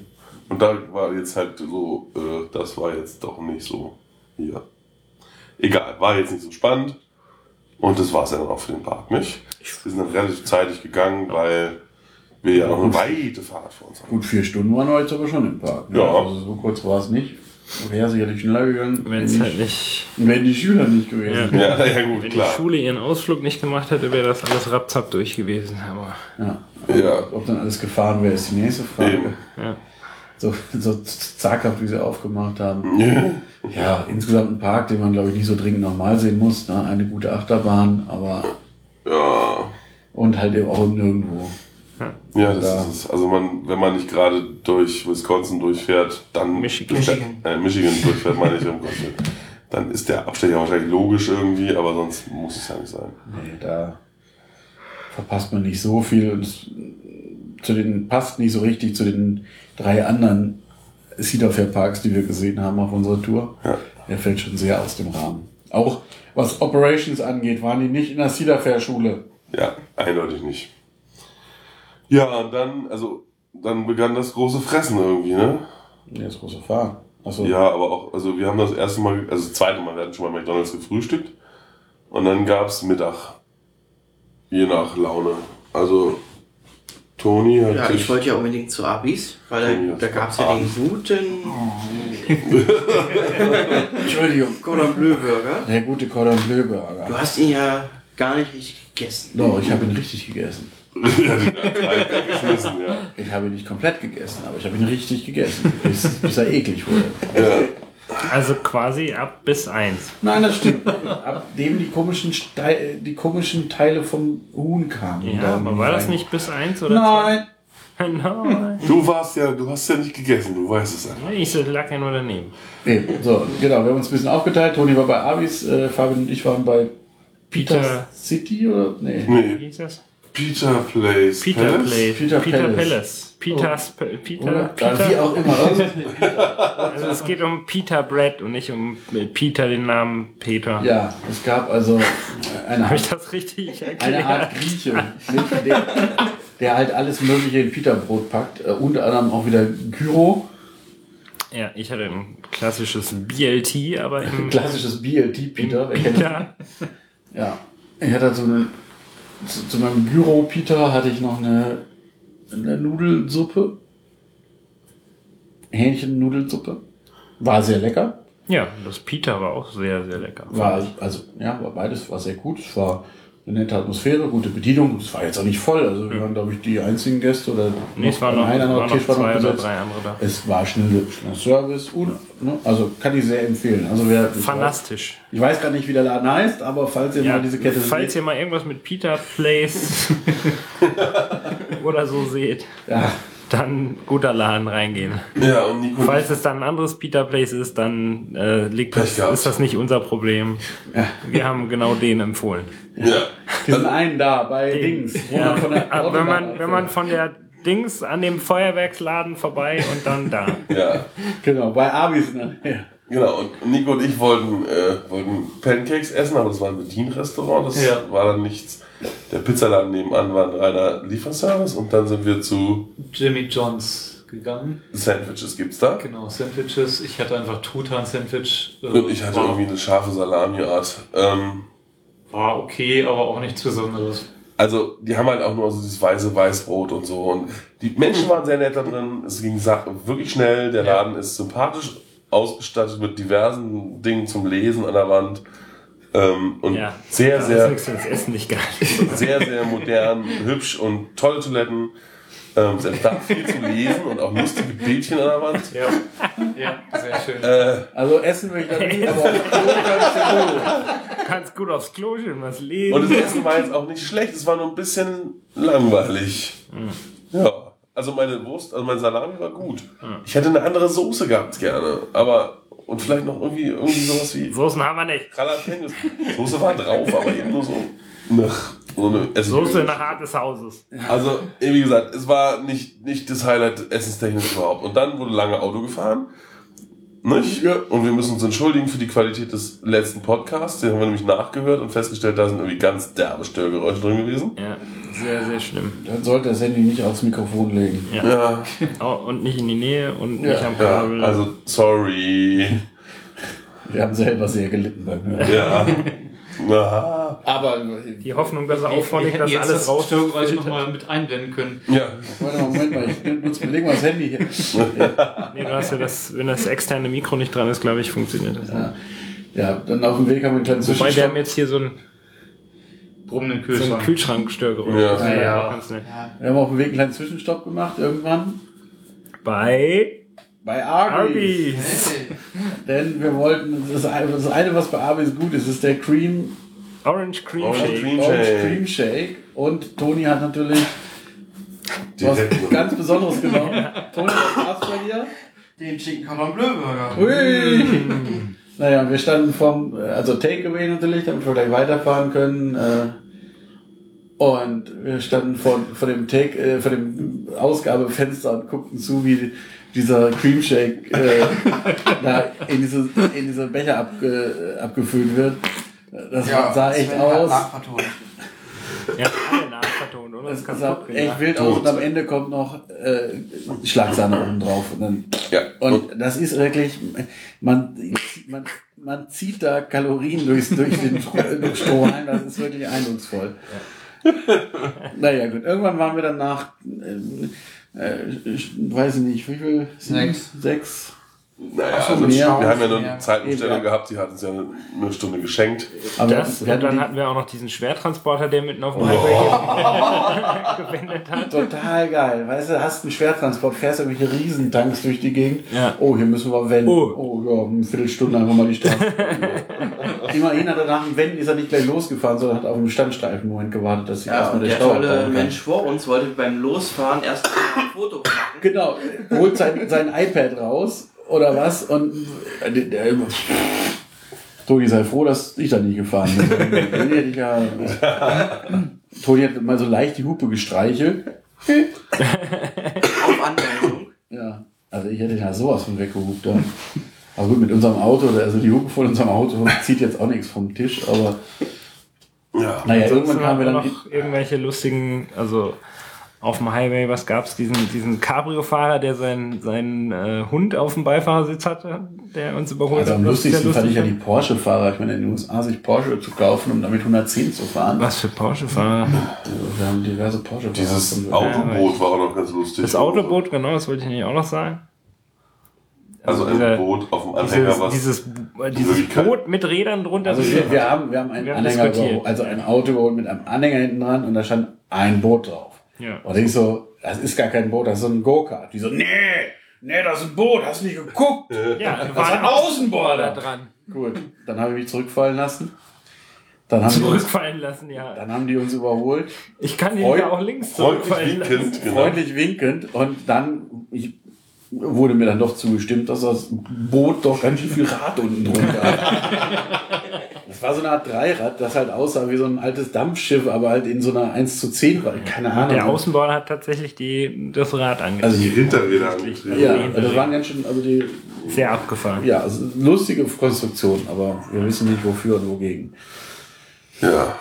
B: Und da war jetzt halt so, äh, das war jetzt doch nicht so hier. Egal, war jetzt nicht so spannend. Und das war es ja dann auch für den Park, nicht? Wir sind dann relativ zeitig gegangen, weil wir ja noch eine weite Fahrt vor uns haben.
A: Gut, vier Stunden waren wir jetzt aber schon im Park. ne?
B: Ja.
A: Also so kurz war es nicht. Wäre sicherlich schneller gegangen,
C: wenn es halt nicht,
A: wenn die Schüler nicht gewesen wären.
B: Ja, ja gut,
C: wenn die
B: klar.
C: Schule ihren Ausflug nicht gemacht hätte, wäre das alles rapzapp durch gewesen. Aber
A: Ja.
B: Ja.
A: Ob dann alles gefahren wäre, ist die nächste Frage.
B: Eben.
C: ja.
A: So, so zaghaft, wie sie aufgemacht haben.
B: Ja.
A: Ja, insgesamt ein Park, den man, glaube ich, nicht so dringend nochmal sehen muss. Ne? Eine gute Achterbahn, aber
B: Ja,
A: und halt eben auch nirgendwo.
B: ja das
A: Da.
B: ist es. Also man, wenn man nicht gerade durch Wisconsin durchfährt, dann
C: Michigan.
B: durchfährt,
D: Michigan.
B: Äh, Michigan durchfährt, meine ich, um dann ist der Abstecher wahrscheinlich logisch irgendwie, aber sonst muss es ja nicht sein.
A: Nee, da verpasst man nicht so viel. Und zu den, passt nicht so richtig zu den drei anderen Cedar Fair Parks, die wir gesehen haben auf unserer Tour.
B: Ja.
A: Der fällt schon sehr aus dem Rahmen. Auch was Operations angeht, waren die nicht in der Cedar Fair Schule.
B: Ja, eindeutig nicht. Ja, und dann, also, dann begann das große Fressen irgendwie, ne?
A: Nee, das große Fahren. Achso.
B: Ja, aber auch, also wir haben das erste Mal, also das zweite Mal, wir hatten schon mal McDonalds gefrühstückt und dann gab's Mittag. Je nach Laune. Also Toni hat
D: Ja, ich wollte ja unbedingt zu Abis, weil da, da gab es ja den guten
A: Entschuldigung.
D: Cordon Bleu Burger.
A: Der gute Cordon Bleu
D: Du
A: Burger.
D: hast ihn ja gar nicht richtig gegessen.
A: Doch, ich habe ihn richtig gegessen.
B: ja.
A: Ich habe ihn nicht komplett gegessen, aber ich habe ihn richtig gegessen, bis, bis er eklig wurde.
B: ja.
C: Also quasi ab bis eins.
A: Nein, das stimmt. Ab dem die komischen, die komischen Teile vom Huhn kamen.
C: Ja, aber war das
A: rein.
C: nicht bis eins oder
A: Nein.
C: zwei? Nein.
B: Du warst ja, du hast ja nicht gegessen, du weißt es einfach.
C: Ich lag ja nur daneben.
A: Nee, so, genau, wir haben uns ein bisschen aufgeteilt. Toni war bei Avis, äh, Fabian und ich waren bei Peter. City oder? Nee.
C: Wie
B: Nee,
C: hieß das?
B: Peter Place.
C: Peter
B: Palace?
C: Place.
A: Peter
C: Peter
A: Palace.
C: Palace. Peters, P- Peter,
A: Oder? Ja, wie
C: Peter.
A: auch immer. Also,
C: es geht um Peter Brett und nicht um Peter, den Namen Peter.
A: ja, es gab also eine
C: Habe ich
A: Art,
C: das richtig erklärt?
A: eine Art Grieche, der, der halt alles Mögliche in Peterbrot packt. Äh, unter anderem auch wieder Gyro,
C: Ja, ich hatte ein klassisches BLT, aber im
A: klassisches BLT Peter.
C: Peter.
A: Ja, ich hatte halt so eine, zu, zu meinem Gyro Peter hatte ich noch eine, eine Nudelsuppe. Hähnchennudelsuppe. War sehr lecker.
C: Ja, das Peter war auch sehr, sehr lecker.
A: War, also, ja, war beides war sehr gut. Es war eine nette Atmosphäre, gute Bedienung. Es war jetzt auch nicht voll. Also, wir waren, glaube ich, die einzigen Gäste oder
C: Nee, es waren noch,
A: ein anderer Tisch war noch
C: zwei oder
A: besetzt.
C: drei andere da.
A: Es war schnell, schneller Service. Und, ne, also, kann ich sehr empfehlen. Also, wer, ich weiß,
C: Fantastisch.
A: ich weiß gar nicht, wie der Laden heißt, aber falls ihr
C: Ja,
A: mal diese Kette
C: falls ihr mal irgendwas mit Peter Place oder so seht,
A: ja,
C: dann guter Laden reingehen.
B: Ja, und Nico.
C: Falls es dann ein anderes Peter Place ist, dann äh, liegt das, ist das nicht unser Problem. Wir haben genau den empfohlen.
B: Ja.
A: diesen einen da bei Dings. wo man von der
C: Aber wenn man, wenn man von der Dings an dem Feuerwerksladen vorbei und dann da.
B: Ja.
A: Genau, bei Abis. Nähe.
B: Genau, und Nico und ich wollten, äh, wollten Pancakes essen, aber das war ein Bedienrestaurant, das
E: Ja.
B: war dann nichts. Der Pizzaladen nebenan war ein reiner Lieferservice und dann sind wir zu
E: Jimmy Johns gegangen.
B: Sandwiches gibt's da.
E: Genau, Sandwiches. Ich hatte einfach Truthahn-Sandwich. Äh,
B: Und ich hatte
E: war,
B: irgendwie eine scharfe Salami-Art. Ähm,
E: war okay, aber auch nichts Besonderes.
B: also, die haben halt auch nur so dieses weiße Weißbrot und so. Und die Menschen waren sehr nett da drin. Es ging wirklich schnell. Der
E: Ja.
B: Laden ist sympathisch ausgestattet mit diversen Dingen zum Lesen an der Wand. Ähm, und
C: Ja.
B: sehr,
C: Das
B: sehr, sehr, sehr modern, hübsch und tolle Toiletten. Ähm, selbst da viel zu lesen und auch lustige Bildchen an der Wand.
E: Ja, ja sehr schön.
B: Äh,
A: Also Essen will ich da nicht, aber auf Klo kannst du gut.
C: Kannst gut aufs Klo gehen, was lesen.
B: und das Essen war jetzt auch nicht schlecht, es war nur ein bisschen langweilig. Ja. Also meine Wurst, also mein Salami war gut. Ich hätte eine andere Soße gehabt gerne, aber und vielleicht noch irgendwie irgendwie sowas wie
C: Soßen haben wir nicht.
B: Jalapenos. Soße war drauf, aber eben nur so nach so eine.
C: Soße nach Art des Hauses.
B: Also, wie gesagt, es war nicht, nicht das Highlight essenstechnisch überhaupt. Und dann wurde lange Auto gefahren. Nicht? Und wir müssen uns entschuldigen für die Qualität des letzten Podcasts. Den haben wir nämlich nachgehört und festgestellt, da sind irgendwie ganz derbe Störgeräusche drin gewesen.
C: Ja, sehr, sehr schlimm.
A: Dann sollte das Handy nicht aufs Mikrofon legen.
C: Ja.
B: Ja,
C: Oh, und nicht in die Nähe und nicht
A: Ja,
C: am
B: ja
C: Kabel.
B: also sorry.
A: Wir haben selber sehr gelitten beim Hören.
B: Ja. Aha.
A: Aber,
C: die Hoffnung, dass er
E: hätten
C: dass
E: jetzt
C: alles
E: das Störgeräusch
C: rausfiltert.
E: nochmal mit einblenden können.
B: Ja.
A: warte mal, Moment mal, ich nutze, leg mal das Handy hier.
C: Nee, du hast ja das, wenn das externe Mikro nicht dran ist, glaube ich, funktioniert das.
A: Ja. Ja, dann auf dem Weg haben wir einen kleinen
C: Wobei wir
A: Zwischenstopp.
C: haben jetzt hier so ein,
E: Brummenden
C: so ein
E: Kühlschrank.
C: Kühlschrankstörgeräusch.
B: Ja.
E: Ja.
C: ganz nett.
A: Wir haben auf dem Weg einen kleinen Zwischenstopp gemacht irgendwann.
C: Bei
A: Bei Arby's.
C: Arby's.
A: Denn wir wollten, das eine, das eine, was bei Arby's gut ist, ist der Cream,
C: Orange Cream
B: Orange
C: Shake.
B: Cream
A: Orange
B: Shake.
A: Cream Shake. Und Toni hat natürlich was ganz Besonderes genommen. Toni, was gab's bei dir?
D: Den Chicken Cordon Bleu Burger.
A: Hui! Naja, wir standen vom, also Takeaway natürlich, damit wir gleich weiterfahren können. äh, Und wir standen vor, vor dem Take, äh, vor dem Ausgabefenster und guckten zu, wie dieser Cream Shake äh, da in diese, in diese Becher abge, abgefüllt wird. Das sah echt
D: hat
A: aus.
C: Ja, nachvertont. Ton, oder?
A: Das
C: Das gehen.
A: echt wild aus und am Ende kommt noch äh, Schlagsahne oben drauf. Und, dann,
B: Ja.
A: und das ist wirklich, man, man, man zieht da Kalorien durchs, durch den Strohhalm, das ist wirklich eindrucksvoll. naja, gut, irgendwann waren wir dann nach, äh, äh, ich weiß ich nicht, wie viel?
E: Sechs.
A: Sechs.
B: Naja,
A: so,
B: also,
A: mehr.
B: wir haben ja nur
E: Ja.
B: eine Zeitumstellung
A: Ja.
B: gehabt, die hat uns ja eine, eine Stunde geschenkt.
A: Aber
C: Das,
A: wir
C: und dann
A: hatten
C: wir auch noch diesen Schwertransporter, der mitten auf dem Highway gewendet hat.
A: Total geil. Weißt du, hast einen Schwertransport, fährst irgendwelche Riesentanks durch die Gegend.
C: Ja.
A: Oh, hier müssen wir wenden.
C: Oh.
A: Oh, ja, eine Viertelstunde einfach mal die Straße. Immerhin hat er nach dem Wenden ist er nicht gleich losgefahren, sondern hat auf dem Standstreifen Moment gewartet, dass
D: Ja,
A: erstmal der
D: der
A: Stau
D: tolle. Mensch vor uns wollte beim Losfahren erst ein Foto machen.
A: Genau, holt sein, sein iPad raus oder was und der, der, Toni, sei froh, dass ich da nicht gefahren bin. Ja, Toni hat mal so leicht die Hupe gestreichelt.
D: Auf Anweisung.
A: Ja, also ich hätte ja sowas von weggehupt. Ja. Aber gut, mit unserem Auto, also die Hupe von unserem Auto zieht jetzt auch nichts vom Tisch, aber
B: Ja.
A: naja, irgendwann kamen wir dann.
C: noch irgendwelche lustigen, also auf dem Highway, was gab's? Diesen, diesen Cabrio-Fahrer, der seinen, seinen äh, Hund auf dem Beifahrersitz hatte, der uns überholt
A: Also am
C: hat. was sehr
A: lustigsten fand ich ja
C: lustig
A: die Porsche-Fahrer. Ich meine, in den USA sich Porsche zu kaufen, um damit 110 zu fahren.
C: Was für Porsche-Fahrer?
A: Also, wir haben diverse Porsche-Fahrer.
B: Dieses Autoboot war auch noch ganz lustig.
C: Das Autoboot, genau, das wollte ich nämlich auch noch sagen.
B: Also ein
C: dieser-
B: Boot auf dem Anhänger,
C: Dieses,
B: was.
C: dieses, dieses Boot mit Rädern drunter.
A: Also wir, wir haben, wir haben
C: Wir haben
A: Anhänger, also ein Auto überholt mit einem Anhänger hinten dran und da stand ein Boot drauf.
C: Ja.
A: Und ich so, das ist gar kein Boot, das ist so ein Go-Kart. Die so, nee, nee, das ist ein Boot, hast du nicht geguckt?
C: ja,
A: Das
C: war
A: ist ein Außenborder.
C: dran.
A: Gut, dann habe ich mich zurückfallen lassen. Dann haben, die uns,
C: Zurückfallen lassen, ja.
A: dann haben die uns überholt,
C: Ich kann ihn ja auch links
B: freundlich
C: zurückfallen lassen.
B: winkend, genau.
A: freundlich winkend und dann ich, wurde mir dann doch zugestimmt, dass das Boot doch ganz schön viel Rad unten drunter hat. Das war so eine Art Dreirad, das halt aussah wie so ein altes Dampfschiff, aber halt in so einer 1 zu 10 war. Keine Ahnung.
C: Der Außenborder hat tatsächlich die, das Rad angezogen.
A: Also
B: Die Hinterräder angetrieben.
A: Ja, also das waren ganz schön, also die,
C: Sehr abgefahren.
A: ja, also lustige Konstruktion, aber wir wissen nicht wofür und wogegen.
B: Ja.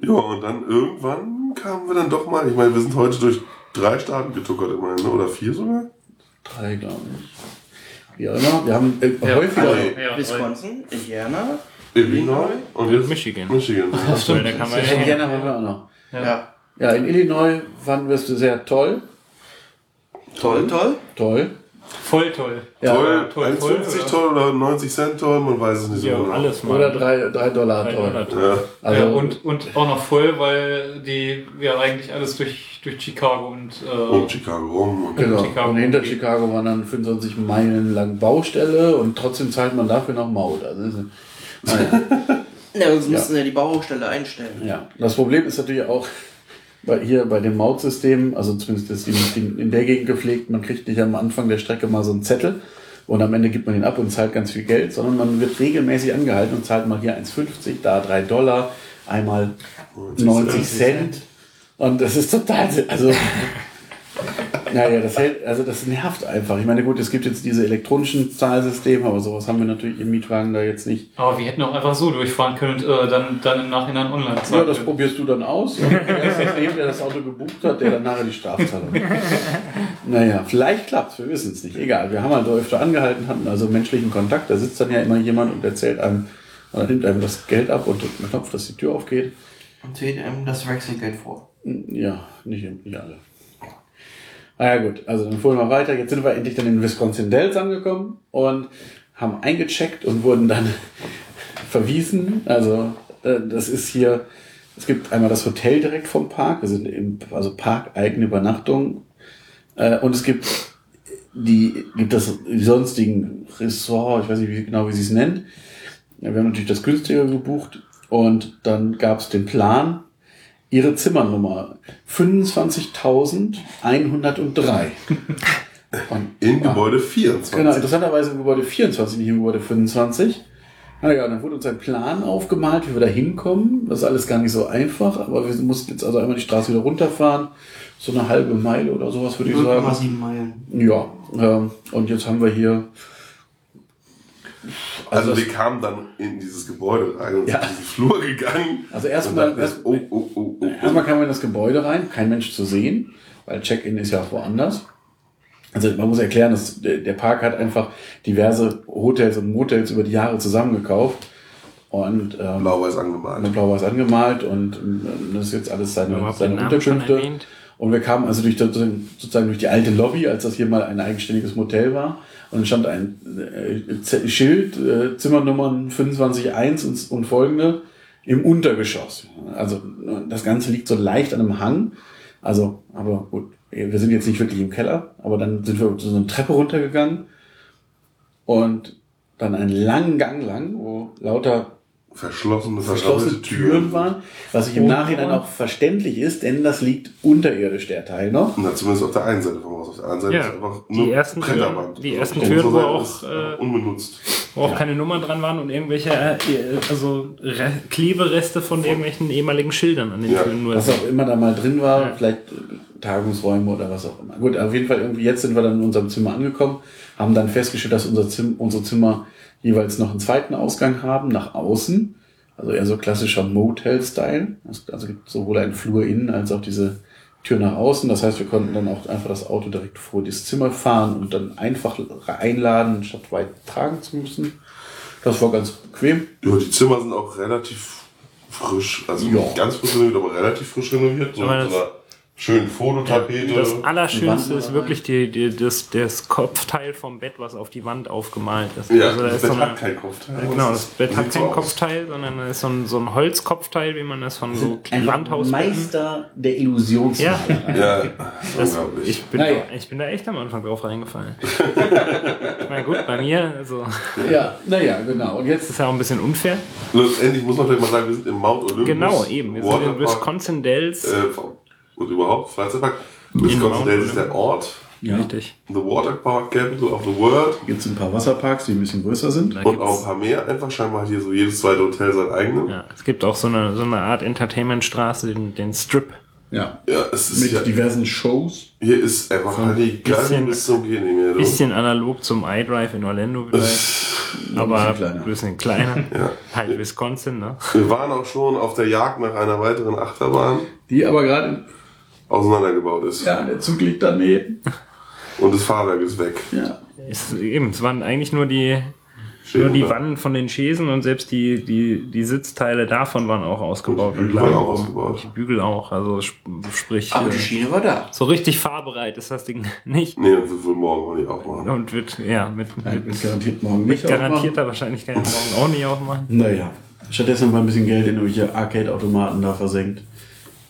B: Ja, und dann irgendwann kamen wir dann doch mal, ich meine, wir sind heute durch drei Staaten getuckert immerhin, oder vier sogar?
A: Drei, glaube ich. Wie auch immer. Wir haben äh,
E: Ja.
A: häufiger.
B: Nee.
E: Ja,
D: Wisconsin, Indiana.
B: Illinois und jetzt
C: Michigan.
B: Michigan.
E: Das stimmt.
C: Da kann man ja-
E: ja-
A: Indiana waren wir auch noch.
D: Ja.
A: Ja, in Illinois fanden wir es sehr toll.
D: Toll, toll.
A: Toll.
E: Voll toll.
A: Ja,
B: toll,
E: toll,
B: 1,50
E: oder?
B: toll oder 90 Cent toll, man weiß es nicht so
C: Ja,
B: genau.
C: alles mal.
A: Oder drei, drei Dollar
C: Drei
A: toll.
C: Dollar toll.
B: Ja.
A: Also,
E: ja, und, und auch noch voll, weil die ja eigentlich alles durch, durch Chicago und, äh,
B: Um Chicago rum. Und
A: genau.
E: Chicago.
A: Und hinter Chicago waren dann 25 Meilen lang Baustelle und trotzdem zahlt man dafür noch Maut. Also.
D: Ja, sonst müssen sie ja die Baustelle einstellen.
A: Ja, das Problem ist natürlich auch bei, hier bei dem Mautsystem, also zumindest ist die in der Gegend gepflegt, man kriegt nicht am Anfang der Strecke mal so einen Zettel und am Ende gibt man ihn ab und zahlt ganz viel Geld, sondern man wird regelmäßig angehalten und zahlt mal hier 1,50, da 3 Dollar, einmal 90 Cent. Und das ist total, also, naja, das hält, also das nervt einfach. Ich meine, gut, es gibt jetzt diese elektronischen Zahlsysteme, aber sowas haben wir natürlich im Mietwagen da jetzt nicht.
E: aber wir hätten auch einfach so durchfahren können und äh, dann, dann im Nachhinein online
A: Ja,
E: zahlen
A: das
E: können.
A: probierst du dann aus. Und der ist das neben, der das Auto gebucht hat, der dann nachher die Strafzahlung. naja, vielleicht klappt's, wir wissen es nicht. Egal, wir haben halt öfter angehalten, hatten also menschlichen Kontakt. Da sitzt dann ja immer jemand und erzählt einem, oder nimmt einem das Geld ab und drückt einen Knopf, dass die Tür aufgeht.
D: Und zählt einem das Wechselgeld vor.
A: Ja, nicht, nicht alle. Ah ja gut, also dann fuhren wir weiter. Jetzt sind wir endlich dann in Wisconsin Dells angekommen und haben eingecheckt und wurden dann verwiesen. Also äh, das ist hier, es gibt einmal das Hotel direkt vom Park, wir sind im, also parkeigene Übernachtung. Äh, und es gibt die, gibt das sonstigen Ressort, ich weiß nicht wie, genau, wie sie es nennt. Wir haben natürlich das günstiger gebucht und dann gab es den Plan, ihre Zimmernummer 25.103. Und-
B: In Gebäude 24.
A: Genau, interessanterweise im Gebäude 24, nicht im Gebäude 25. Na ja, dann wurde uns ein Plan aufgemalt, wie wir da hinkommen. Das ist alles gar nicht so einfach, aber wir mussten jetzt also einmal die Straße wieder runterfahren. So eine halbe Meile oder sowas, würde ich sagen.
D: 0,7 Meilen.
A: Ja, ähm, und jetzt haben wir hier
B: Also,
A: Also
B: wir kamen dann in dieses Gebäude rein und
A: Ja.
B: sind in diesen Flur gegangen.
A: Also
B: und
A: erstmal, erst,
B: oh, oh, oh, oh.
A: erstmal kam man in das Gebäude rein, kein Mensch zu sehen, weil Check-in ist ja auch woanders. Also man muss erklären, dass der Park hat einfach diverse Hotels und Motels über die Jahre zusammengekauft und ähm,
B: Blau-weiß angemalt.
A: Blau-Weiß angemalt und ähm, das ist jetzt alles seine, seine Unterkünfte. Und wir kamen also durch das- sozusagen durch die alte Lobby, als das hier mal ein eigenständiges Motel war. Und stand ein äh, Schild, äh, Zimmernummern 25.1 und, und folgende im Untergeschoss. Also das Ganze liegt so leicht an einem Hang. Also, aber gut, wir sind jetzt nicht wirklich im Keller, aber dann sind wir so eine Treppe runtergegangen und dann einen langen Gang lang, wo lauter
B: Verschlossene,
A: verschlossene Türen waren, was sich im Nachhinein auch verständlich ist, denn das liegt unterirdisch, der Teil noch.
B: Na, zumindest auf der einen Seite vom Haus. Auf der anderen Seite
C: Ja,
B: ist einfach
C: die
B: nur
C: ersten Türen- die ersten Türen, wo auch, äh,
B: unbenutzt.
C: Wo auch keine Nummern dran waren und irgendwelche äh, also Re Klebereste von irgendwelchen ehemaligen Schildern an den
B: Ja,
C: Türen nur
A: Was auch immer da mal drin war,
C: Ja.
A: vielleicht Tagungsräume oder was auch immer. Gut, auf jeden Fall irgendwie jetzt sind wir dann in unserem Zimmer angekommen, haben dann festgestellt, dass unser Zim unsere Zimmer jeweils noch einen zweiten Ausgang haben, nach außen. Also eher so klassischer Motel-Style. Es- Also gibt sowohl einen Flur innen als auch diese Tür nach außen. Das heißt, wir konnten dann auch einfach das Auto direkt vor das Zimmer fahren und dann einfach einladen, statt weit tragen zu müssen. Das war ganz bequem.
B: Ja, die Zimmer sind auch relativ frisch. Also
A: Ja.
B: nicht ganz frisch renoviert, aber relativ frisch renoviert. So
C: das-
B: so einer schönen Fototapete.
C: Das
A: Die
C: Allerschönste ist wirklich die, die, das, das Kopfteil vom Bett, was auf die Wand aufgemalt ist.
B: ja,
C: also da
B: das
C: ist
B: Bett
C: so eine,
B: hat kein Kopfteil.
C: Ja, Genau, das Bett hat kein
B: so aus.
C: Kopfteil, sondern da ist so ein, so ein Holzkopfteil, wie man das von so Landhausbetten...
A: Meister der Illusionsmalerei.
B: Ja,
C: Das,
B: unglaublich.
C: ich, bin
A: Naja.
C: da, ich bin da echt am Anfang drauf reingefallen. ich meine, gut, bei mir, also, das
A: Ja, naja, genau. Und jetzt
C: ist ja auch ein bisschen unfair.
B: Letztendlich muss man vielleicht mal sagen, wir sind im Mount Olympus.
C: Genau, eben. Wir sind in Wisconsin Dells.
B: Äh, und überhaupt, Freizeitpark. Wisconsin Dells ist der. Ort.
A: ja,
C: Richtig.
B: The Water Park Capital of the World.
A: gibt es ein paar Wasserparks, die ein bisschen größer sind.
C: Da
B: Und auch ein paar mehr. Einfach scheinbar hat hier so jedes zweite Hotel sein eigenes.
C: Ja, es gibt auch so eine, so eine Art Entertainmentstraße, den, den Strip.
A: Ja.
B: Ja, es ist
A: Mit
B: ja,
A: diversen Shows.
B: hier ist einfach Halligalli
C: bisschen-
B: bis zum Gehen nicht mehr. du.
C: Bisschen analog zum iDrive in Orlando vielleicht. aber
A: bisschen
C: ein
A: kleiner.
C: bisschen kleiner.
B: Ja.
C: Halt Wisconsin, ne?
B: Wir waren auch schon auf der Jagd nach einer weiteren Achterbahn,
A: Die aber gerade,
B: auseinandergebaut ist.
A: ja, der Zug liegt daneben.
B: Und das Fahrwerk ist weg.
A: Ja.
C: Es, eben, es waren eigentlich nur die, nur die
B: Schön,
C: Wannen von den Schäsen und selbst die, die, die Sitzteile davon waren auch ausgebaut.
B: Und die
C: und
B: Bügel waren
C: lagen
B: auch ausgebaut.
C: Die Bügel auch, also sp- sprich,
D: Aber die
C: äh,
D: Schiene war da.
C: so richtig fahrbereit ist das Ding nicht.
B: Nee, das wird wohl morgen auch nicht aufmachen.
C: Und wird, ja, mit,
A: Nein,
C: mit
A: wird garantiert morgen nicht
C: garantierter Wahrscheinlichkeit morgen auch nicht aufmachen.
A: aufmachen. Naja. Stattdessen haben wir ein bisschen Geld in irgendwelche Arcade-Automaten da versenkt.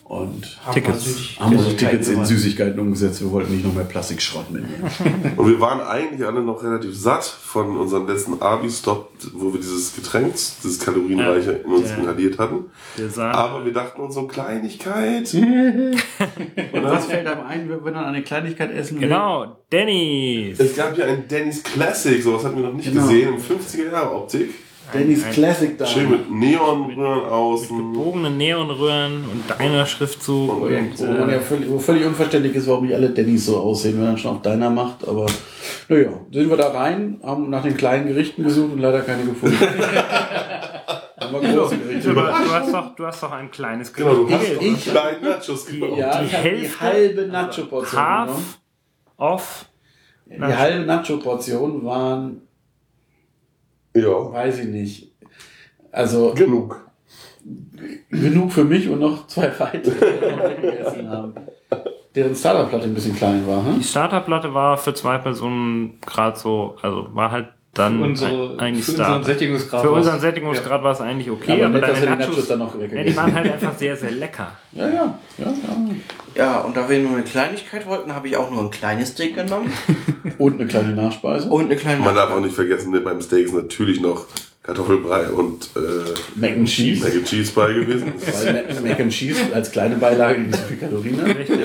A: Und
C: Tickets.
A: haben unsere Tickets in Süßigkeiten umgesetzt. Wir wollten nicht noch mehr Plastikschrott mitnehmen.
B: Und wir waren eigentlich alle noch relativ satt von unserem letzten Abi-Stop, wo wir dieses Getränk, dieses kalorienreiche in uns
C: Ja.
B: inhaliert hatten.
C: Wir sahen,
B: Aber wir dachten uns so Kleinigkeit.
A: Und was fällt einem ein, wenn man eine Kleinigkeit essen will?
C: genau, Denny's.
B: Es gab ja ein Denny's Classic, sowas hatten wir noch nicht
A: Genau.
B: gesehen, in 50er Jahre Optik.
A: Denny's
C: Ein-
A: Classic da.
B: Schön mit Neonröhren außen.
C: Gebogene Neonröhren und deiner Schriftzug
B: Und
C: und,
A: Wo, man ja
C: äh,
A: völlig, wo völlig unverständlich ist, warum nicht alle Dennys so aussehen, wenn man schon auf deiner macht. Aber naja, sind wir da rein, haben nach den kleinen Gerichten gesucht und leider keine gefunden. haben wir große
C: du,
A: Gerichte.
C: du, hast doch, du hast doch ein kleines
B: Genau, du
C: Gericht
B: hast doch die kleinen Nachos genommen.
A: Ja,
C: die
A: ich habe die
C: Hälfte-
A: halbe Nacho-Portion genommen.
C: Half off.
A: Die halbe Nacho-Portion waren,
B: Ja,
A: weiß ich nicht, also
B: genug.
A: genug für mich und noch zwei weitere, die wir noch gegessen haben. Deren Starterplatte ein bisschen klein war.
C: Die
A: Hm?
C: Starterplatte war für zwei Personen gerade so, also war halt dann
E: Unsere,
C: eigentlich
E: für unseren. Sättigungsgrad.
C: Für unseren Sättigungsgrad war es eigentlich okay,
A: aber
C: aber,
A: nett, dass
C: deine Nachos,
A: Nachos dann noch
C: ja, die waren halt einfach sehr, sehr lecker.
A: Ja, ja, ja, ja.
D: Ja, und da wir nur eine Kleinigkeit wollten, habe ich auch nur ein kleines Steak genommen
A: Und eine kleine Nachspeise.
D: und eine kleine.
B: Man darf auch nicht vergessen, ne, beim Steak ist natürlich noch Kartoffelbrei und äh,
A: Mac and Cheese.
B: Mac and Cheese bei gewesen.
A: Weil Mac- Mac and Cheese als kleine Beilage nicht so viel Kalorien hat.
C: Richtig.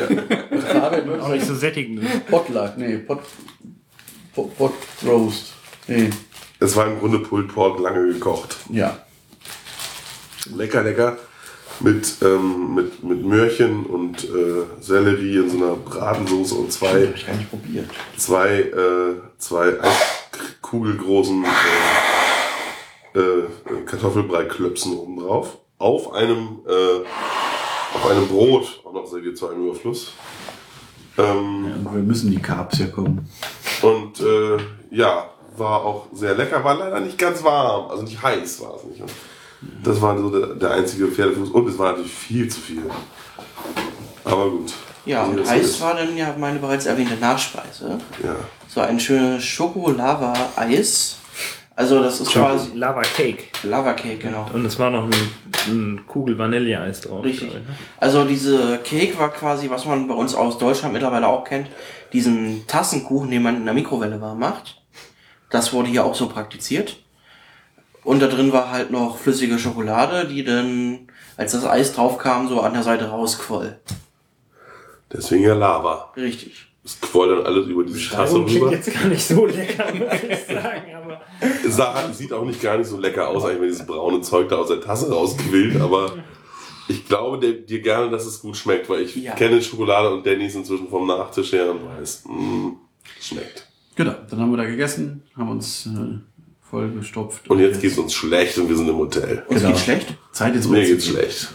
A: Fabian
C: Auch nicht so sättigend.
A: Potluck, nee, Pot, Pot, Pot Roast. Nee,
B: Es war im Grunde Pulled Pork lange gekocht.
A: ja.
B: Lecker, lecker. Mit, ähm, mit, mit Möhrchen und äh, Sellerie in so einer Bratensoße und zwei,
A: Hab ich gar nicht probiert.
B: zwei, äh, zwei kugelgroßen äh, äh, Kartoffelbrei-Klöpsen oben drauf. Auf einem, äh, auf einem Brot, auch noch serviert zu einem Überfluss. Ähm,
A: Ja, wir müssen die Carbs ja kommen.
B: Und äh, ja, war auch sehr lecker, war leider nicht ganz warm, also nicht heiß war es nicht. Und das war so der, der einzige Pferdefuß und es war natürlich viel zu viel. Aber gut.
D: Ja,
B: Wie
D: und heiß
B: ist.
D: war dann ja meine bereits erwähnte Nachspeise.
B: Ja.
D: So ein schönes Schoko-Lava-Eis. Also das ist quasi
C: Lava Cake.
D: Lava-Cake, genau.
C: Und es war noch ein, ein Kugel Vanilleeis drauf.
D: Richtig.
C: ich, ne?
D: Also diese Cake war quasi, was man bei uns aus Deutschland mittlerweile auch kennt, diesen Tassenkuchen, den man in der Mikrowelle warm macht. Das wurde hier auch so praktiziert. Und da drin war halt noch flüssige Schokolade, die dann, als das Eis drauf kam, so an der Seite rausquoll.
B: Deswegen ja Lava.
D: Richtig.
B: Es quoll dann alles über diese Tasse
C: Also klingt
B: rüber.
C: jetzt gar nicht so lecker, muss ich sagen. Aber
B: es sieht auch nicht gar nicht so lecker aus, eigentlich, wenn dieses braune Zeug da aus der Tasse rausquillt, aber ich glaube dir, dir gerne, dass es gut schmeckt, weil ich
D: Ja.
B: kenne Schokolade und Dennis inzwischen vom Nachtisch her und weiß, mh, schmeckt.
A: Genau, dann haben wir da gegessen, haben uns äh, voll gestopft.
B: Und jetzt geht's uns schlecht und wir sind im Hotel.
D: Uns
A: Genau.
D: geht's schlecht?
A: Zeit jetzt
B: Mir geht's schlecht.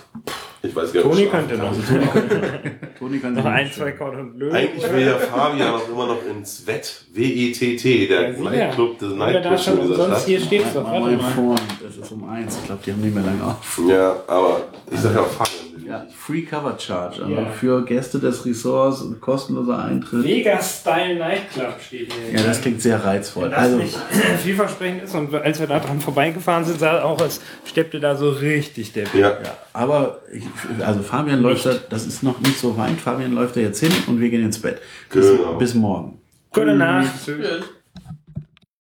B: Ich weiß gar nicht.
C: Toni könnte noch.
B: kann.
A: Toni kann
C: Noch
A: sich
C: ein, zwei
A: stellen.
C: Cordon Bleu.
B: Eigentlich will ja Fabian auch immer noch ins Wett. W-E-T-T, der
C: sicher.
B: Nightclub, der Nightclub
C: schon
B: dieser Stadt.
C: hier steht, doch, warte
A: Mein
C: mal.
A: Freund, es ist um eins. Ich glaube, die haben nicht mehr lange auf.
B: Ja, aber ich sag ja Fabian.
A: Ja. Free Cover Charge. Also
C: Ja.
A: für Gäste des Ressorts und kostenloser Eintritt.
C: Vegas Style Nightclub steht hier.
A: Ja, das klingt sehr reizvoll.
C: Wenn das
A: Also,
C: nicht vielversprechend ist und als wir da dran vorbeigefahren sind, sah auch, als steppte da so richtig der Bild.
B: Ja.
A: ja, aber ich, also Fabian läuft da, das ist noch nicht so weit. Fabian läuft da jetzt hin und wir gehen ins Bett. Bis,
B: Genau.
A: bis morgen.
C: Gute Nacht. Tschüss.
D: Tschüss.